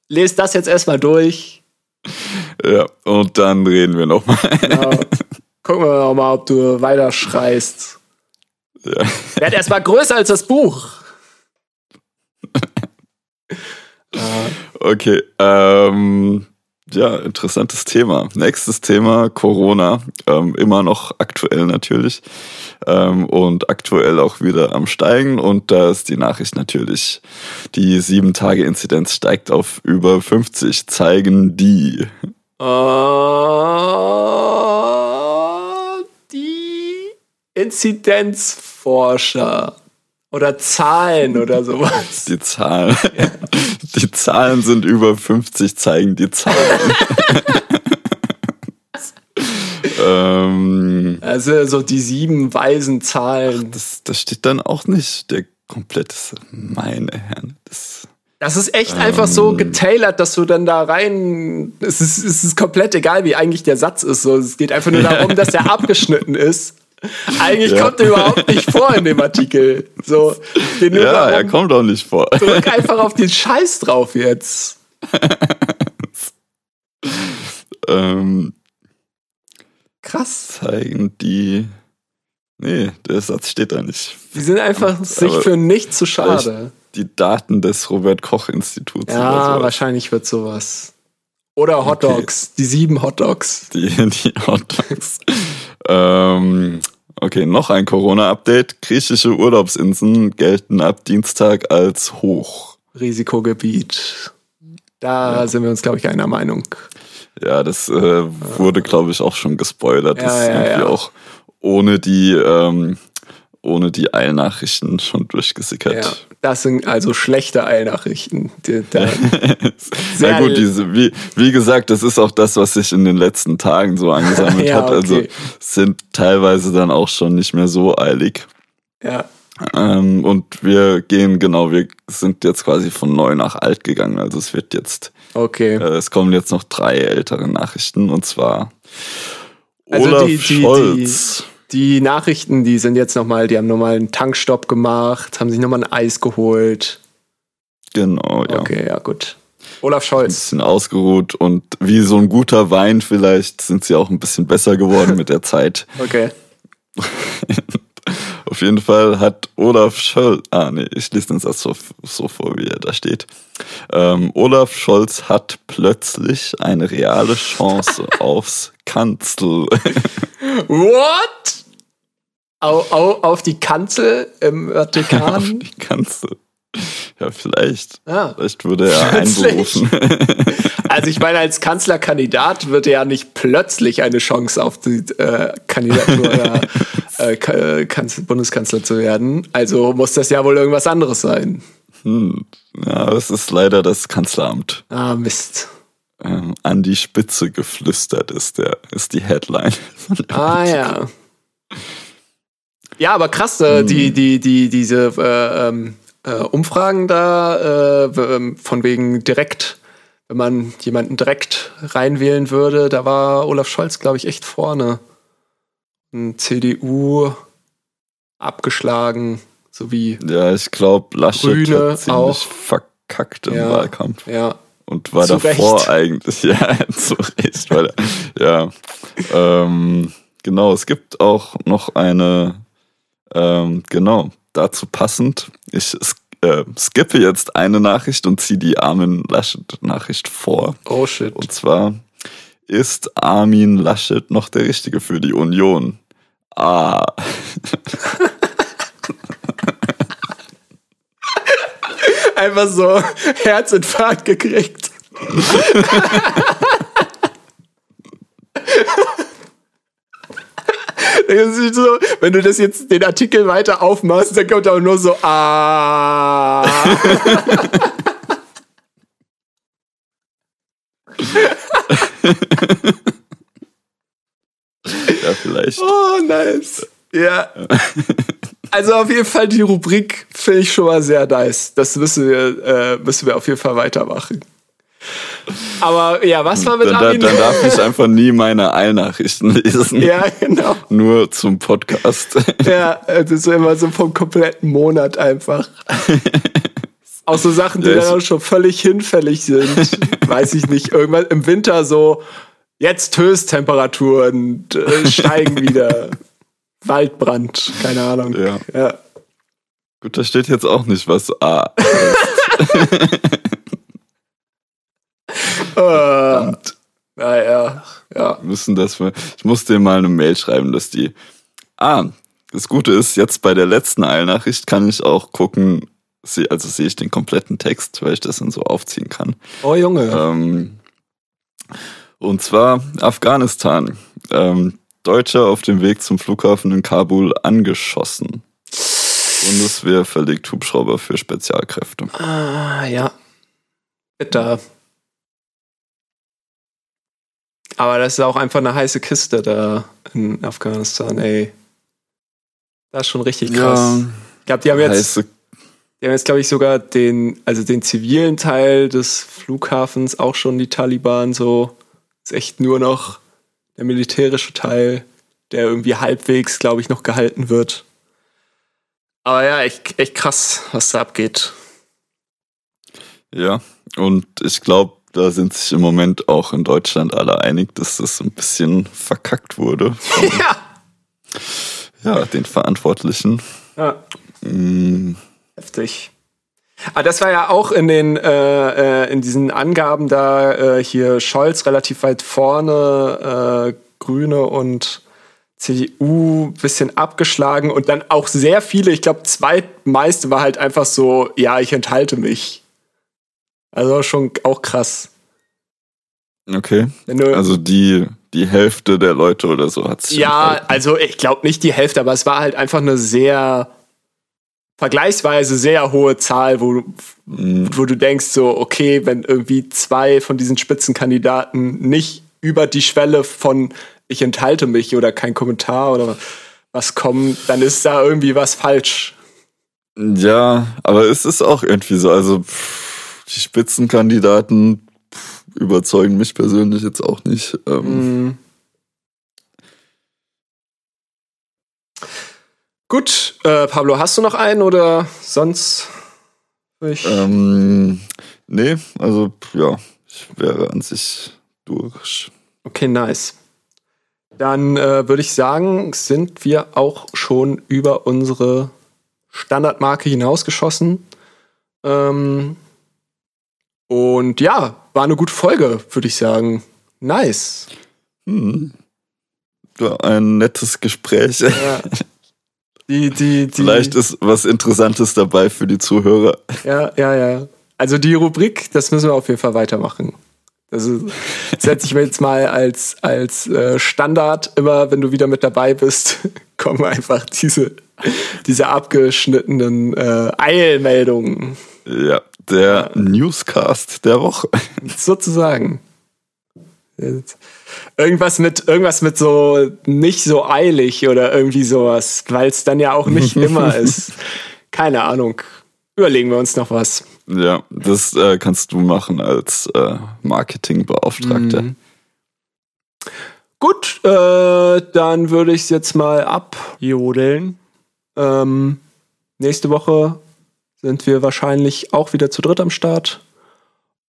[SPEAKER 2] lest das jetzt erstmal durch.
[SPEAKER 3] Ja, und dann reden wir nochmal.
[SPEAKER 2] Ja. Gucken wir noch mal, ob du weiter schreist.
[SPEAKER 3] Ja.
[SPEAKER 2] Werd erstmal größer als das Buch.
[SPEAKER 3] Okay, ähm, ja, interessantes Thema. Nächstes Thema, Corona. Ähm, immer noch aktuell natürlich. Ähm, und aktuell auch wieder am Steigen. Und da ist die Nachricht natürlich, die 7-Tage-Inzidenz steigt auf über 50, zeigen die.
[SPEAKER 2] Die Inzidenzforscher oder Zahlen oder sowas.
[SPEAKER 3] Die Zahlen. Die Zahlen sind über 50, zeigen die Zahlen. ähm,
[SPEAKER 2] Also so die sieben weisen Zahlen.
[SPEAKER 3] das, das steht dann auch nicht der komplette, meine Herren. Das,
[SPEAKER 2] Das ist echt einfach so getailert, dass du dann da rein. Es ist, es ist komplett egal, wie eigentlich der Satz ist. So, es geht einfach nur darum, dass der abgeschnitten ist. Eigentlich
[SPEAKER 3] Ja.
[SPEAKER 2] kommt er überhaupt nicht vor in dem Artikel. So,
[SPEAKER 3] ja, er
[SPEAKER 2] darum,
[SPEAKER 3] kommt auch nicht vor.
[SPEAKER 2] drück einfach auf den Scheiß drauf jetzt.
[SPEAKER 3] ähm,
[SPEAKER 2] Krass.
[SPEAKER 3] zeigen die. Nee, der Satz steht da nicht.
[SPEAKER 2] Die sind einfach sich
[SPEAKER 3] Aber
[SPEAKER 2] für nichts zu schade.
[SPEAKER 3] Die Daten des Robert-Koch-Instituts.
[SPEAKER 2] Ja, wahrscheinlich wird sowas. Oder Hot
[SPEAKER 3] Okay.
[SPEAKER 2] Dogs, die sieben Hot Dogs.
[SPEAKER 3] Die, die Hot Dogs. ähm, okay, noch ein Corona-Update. Griechische Urlaubsinseln gelten ab Dienstag als hoch.
[SPEAKER 2] Risikogebiet. Da sind wir uns, glaube ich, einer Meinung.
[SPEAKER 3] Ja, das äh, wurde, glaube ich, auch schon gespoilert. Das
[SPEAKER 2] Ja,
[SPEAKER 3] ist
[SPEAKER 2] ja,
[SPEAKER 3] irgendwie
[SPEAKER 2] ja.
[SPEAKER 3] auch ohne die, ähm, ohne die Eilnachrichten schon
[SPEAKER 2] Ja,
[SPEAKER 3] durchgesickert.
[SPEAKER 2] Das sind also schlechte Eilnachrichten.
[SPEAKER 3] Na gut, diese, wie, wie gesagt, das ist auch das, was sich in den letzten Tagen so angesammelt
[SPEAKER 2] Ja,
[SPEAKER 3] hat. Also
[SPEAKER 2] okay.
[SPEAKER 3] sind teilweise dann auch schon nicht mehr so eilig.
[SPEAKER 2] ja.
[SPEAKER 3] Ähm, und wir gehen, genau, wir sind jetzt quasi von neu nach alt gegangen. Also es wird jetzt,
[SPEAKER 2] Okay.
[SPEAKER 3] äh, es kommen jetzt noch drei ältere Nachrichten und zwar
[SPEAKER 2] Also
[SPEAKER 3] Olaf
[SPEAKER 2] die- die-
[SPEAKER 3] Scholz.
[SPEAKER 2] Die Nachrichten, die sind jetzt nochmal, die haben nochmal einen Tankstopp gemacht, haben sich nochmal ein Eis geholt.
[SPEAKER 3] Genau, ja.
[SPEAKER 2] Okay, ja, gut. Olaf
[SPEAKER 3] Ein
[SPEAKER 2] Scholz.
[SPEAKER 3] bisschen ausgeruht und wie so ein guter Wein vielleicht sind sie auch ein bisschen besser geworden mit der Zeit.
[SPEAKER 2] Okay.
[SPEAKER 3] Auf jeden Fall hat Olaf Scholz, ah nee, ich lese den Satz so, so vor, wie er da steht. Ähm, Olaf Scholz hat plötzlich eine reale Chance aufs Kanzler.
[SPEAKER 2] What? Au, au, auf die Kanzel im
[SPEAKER 3] auf
[SPEAKER 2] Vatikan?
[SPEAKER 3] die Kanzler. Ja, vielleicht.
[SPEAKER 2] Ah.
[SPEAKER 3] Vielleicht wurde er einberufen.
[SPEAKER 2] Also ich meine, als Kanzlerkandidat wird er ja nicht plötzlich eine Chance auf die äh, Kandidatur oder äh, Ka- äh, Kanz Bundeskanzler zu werden. Also muss das ja wohl irgendwas anderes sein.
[SPEAKER 3] Hm. Ja, das ist leider das Kanzleramt.
[SPEAKER 2] Ah, Mist.
[SPEAKER 3] Ähm, an die Spitze geflüstert ist der, ist die Headline.
[SPEAKER 2] Ah ja. Ja, aber krass, äh, die, die, die, diese äh, ähm, äh, Umfragen da, äh, ähm, von wegen direkt, wenn man jemanden direkt reinwählen würde, da war Olaf Scholz, glaube ich, echt vorne. Und CDU abgeschlagen, sowie,
[SPEAKER 3] Ja, ich glaube, Laschet
[SPEAKER 2] Grüne
[SPEAKER 3] hat ziemlich
[SPEAKER 2] auch.
[SPEAKER 3] verkackt im
[SPEAKER 2] Ja.
[SPEAKER 3] Wahlkampf.
[SPEAKER 2] ja.
[SPEAKER 3] Und war
[SPEAKER 2] Zu
[SPEAKER 3] davor
[SPEAKER 2] Recht.
[SPEAKER 3] eigentlich, ja, zu Recht, weil, ja, ähm, genau, es gibt auch noch eine, ähm, genau, dazu passend, ich äh, skippe jetzt eine Nachricht und ziehe die Armin Laschet-Nachricht vor.
[SPEAKER 2] Oh shit.
[SPEAKER 3] Und zwar, ist Armin Laschet noch der Richtige für die Union? Ah,
[SPEAKER 2] Einfach so Herzinfarkt gekriegt. So, wenn du das jetzt den Artikel weiter aufmachst, dann kommt auch nur so ah.
[SPEAKER 3] ja, vielleicht.
[SPEAKER 2] Oh, nice. Ja. Also auf jeden Fall die Rubrik finde ich schon mal sehr nice. Das müssen wir, äh, müssen wir auf jeden Fall weitermachen. Aber ja, was war mit
[SPEAKER 3] Dann,
[SPEAKER 2] Armin?
[SPEAKER 3] dann darf ich einfach nie meine Eilnachrichten lesen.
[SPEAKER 2] ja, genau.
[SPEAKER 3] Nur zum Podcast.
[SPEAKER 2] Ja, das ist immer so vom kompletten Monat einfach. Auch so Sachen, die
[SPEAKER 3] Ja,
[SPEAKER 2] dann auch schon völlig hinfällig sind. Weiß ich nicht. Irgendwann im Winter so, jetzt Höchsttemperaturen äh, steigen wieder. Waldbrand, keine Ahnung.
[SPEAKER 3] Ja.
[SPEAKER 2] ja.
[SPEAKER 3] Gut, da steht jetzt auch nicht, was A.
[SPEAKER 2] Äh, naja, ja.
[SPEAKER 3] müssen das wir. Ich muss dir mal eine Mail schreiben, dass die. Ah, das Gute ist, jetzt bei der letzten Eilnachricht kann ich auch gucken, also sehe ich den kompletten Text, weil ich das dann so aufziehen kann.
[SPEAKER 2] Oh Junge.
[SPEAKER 3] Ähm, und zwar Afghanistan. Ähm, Deutscher auf dem Weg zum Flughafen in Kabul angeschossen. Bundeswehr verlegt Hubschrauber für Spezialkräfte.
[SPEAKER 2] Ah, ja. Bitter. Aber das ist auch einfach eine heiße Kiste da in Afghanistan, ey. Das ist schon richtig krass. Ich glaube, die haben jetzt,
[SPEAKER 3] heiße
[SPEAKER 2] die haben jetzt, glaube ich, sogar den, also den zivilen Teil des Flughafens auch schon die Taliban so. Ist echt nur noch der militärische Teil, der irgendwie halbwegs, glaube ich, noch gehalten wird. Aber ja, echt, echt krass, was da abgeht.
[SPEAKER 3] Ja, und ich glaube, da sind sich im Moment auch in Deutschland alle einig, dass das ein bisschen verkackt wurde von
[SPEAKER 2] ja.
[SPEAKER 3] ja, den Verantwortlichen.
[SPEAKER 2] ja.
[SPEAKER 3] Mm,
[SPEAKER 2] Heftig. Ah, das war ja auch in den äh, äh, in diesen Angaben da äh, hier Scholz relativ weit vorne, äh, Grüne und CDU bisschen abgeschlagen und dann auch sehr viele, ich glaube, zweitmeiste war halt einfach so, ja, ich enthalte mich. Also schon auch krass.
[SPEAKER 3] Okay, also die, die Hälfte der Leute oder so hat sich
[SPEAKER 2] ja, also ich glaube nicht die Hälfte, aber es war halt einfach eine sehr vergleichsweise sehr hohe Zahl, wo, du-
[SPEAKER 3] Mm,
[SPEAKER 2] wo du denkst so, okay, wenn irgendwie zwei von diesen Spitzenkandidaten nicht über die Schwelle von ich enthalte mich oder kein Kommentar oder was kommen, dann ist da irgendwie was falsch.
[SPEAKER 3] Ja, aber es ist auch irgendwie so, also pff, die Spitzenkandidaten pff, überzeugen mich persönlich jetzt auch nicht. Ähm,
[SPEAKER 2] Mhm. Gut, äh, Pablo, hast du noch einen oder sonst? Ich,
[SPEAKER 3] ähm, nee, also ja, ich wäre an sich durch.
[SPEAKER 2] Okay, nice. Dann äh, würde ich sagen, sind wir auch schon über unsere Standardmarke hinausgeschossen. Ähm, und ja, war eine gute Folge, würde ich sagen. Nice.
[SPEAKER 3] Hm. Ja, ein nettes Gespräch.
[SPEAKER 2] Ja. Die, die, die,
[SPEAKER 3] Vielleicht ist was Interessantes dabei für die Zuhörer.
[SPEAKER 2] Ja, ja, ja. Also die Rubrik, das müssen wir auf jeden Fall weitermachen. Also setze ich mir jetzt mal als, als äh, Standard immer, wenn du wieder mit dabei bist, kommen einfach diese, diese abgeschnittenen äh, Eilmeldungen.
[SPEAKER 3] Ja, der Newscast der Woche.
[SPEAKER 2] Sozusagen. Irgendwas mit, irgendwas mit so nicht so eilig oder irgendwie sowas, weil es dann ja auch nicht immer ist. Keine Ahnung. Überlegen wir uns noch was.
[SPEAKER 3] Ja, das äh, kannst du machen als äh, Marketingbeauftragter.
[SPEAKER 2] Mhm. Gut, äh, dann würde ich es jetzt mal abjodeln. Ähm, nächste Woche sind wir wahrscheinlich auch wieder zu dritt am Start.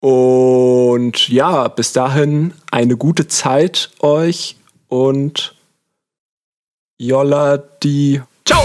[SPEAKER 2] Und ja, bis dahin eine gute Zeit euch und Jolla die. Ciao!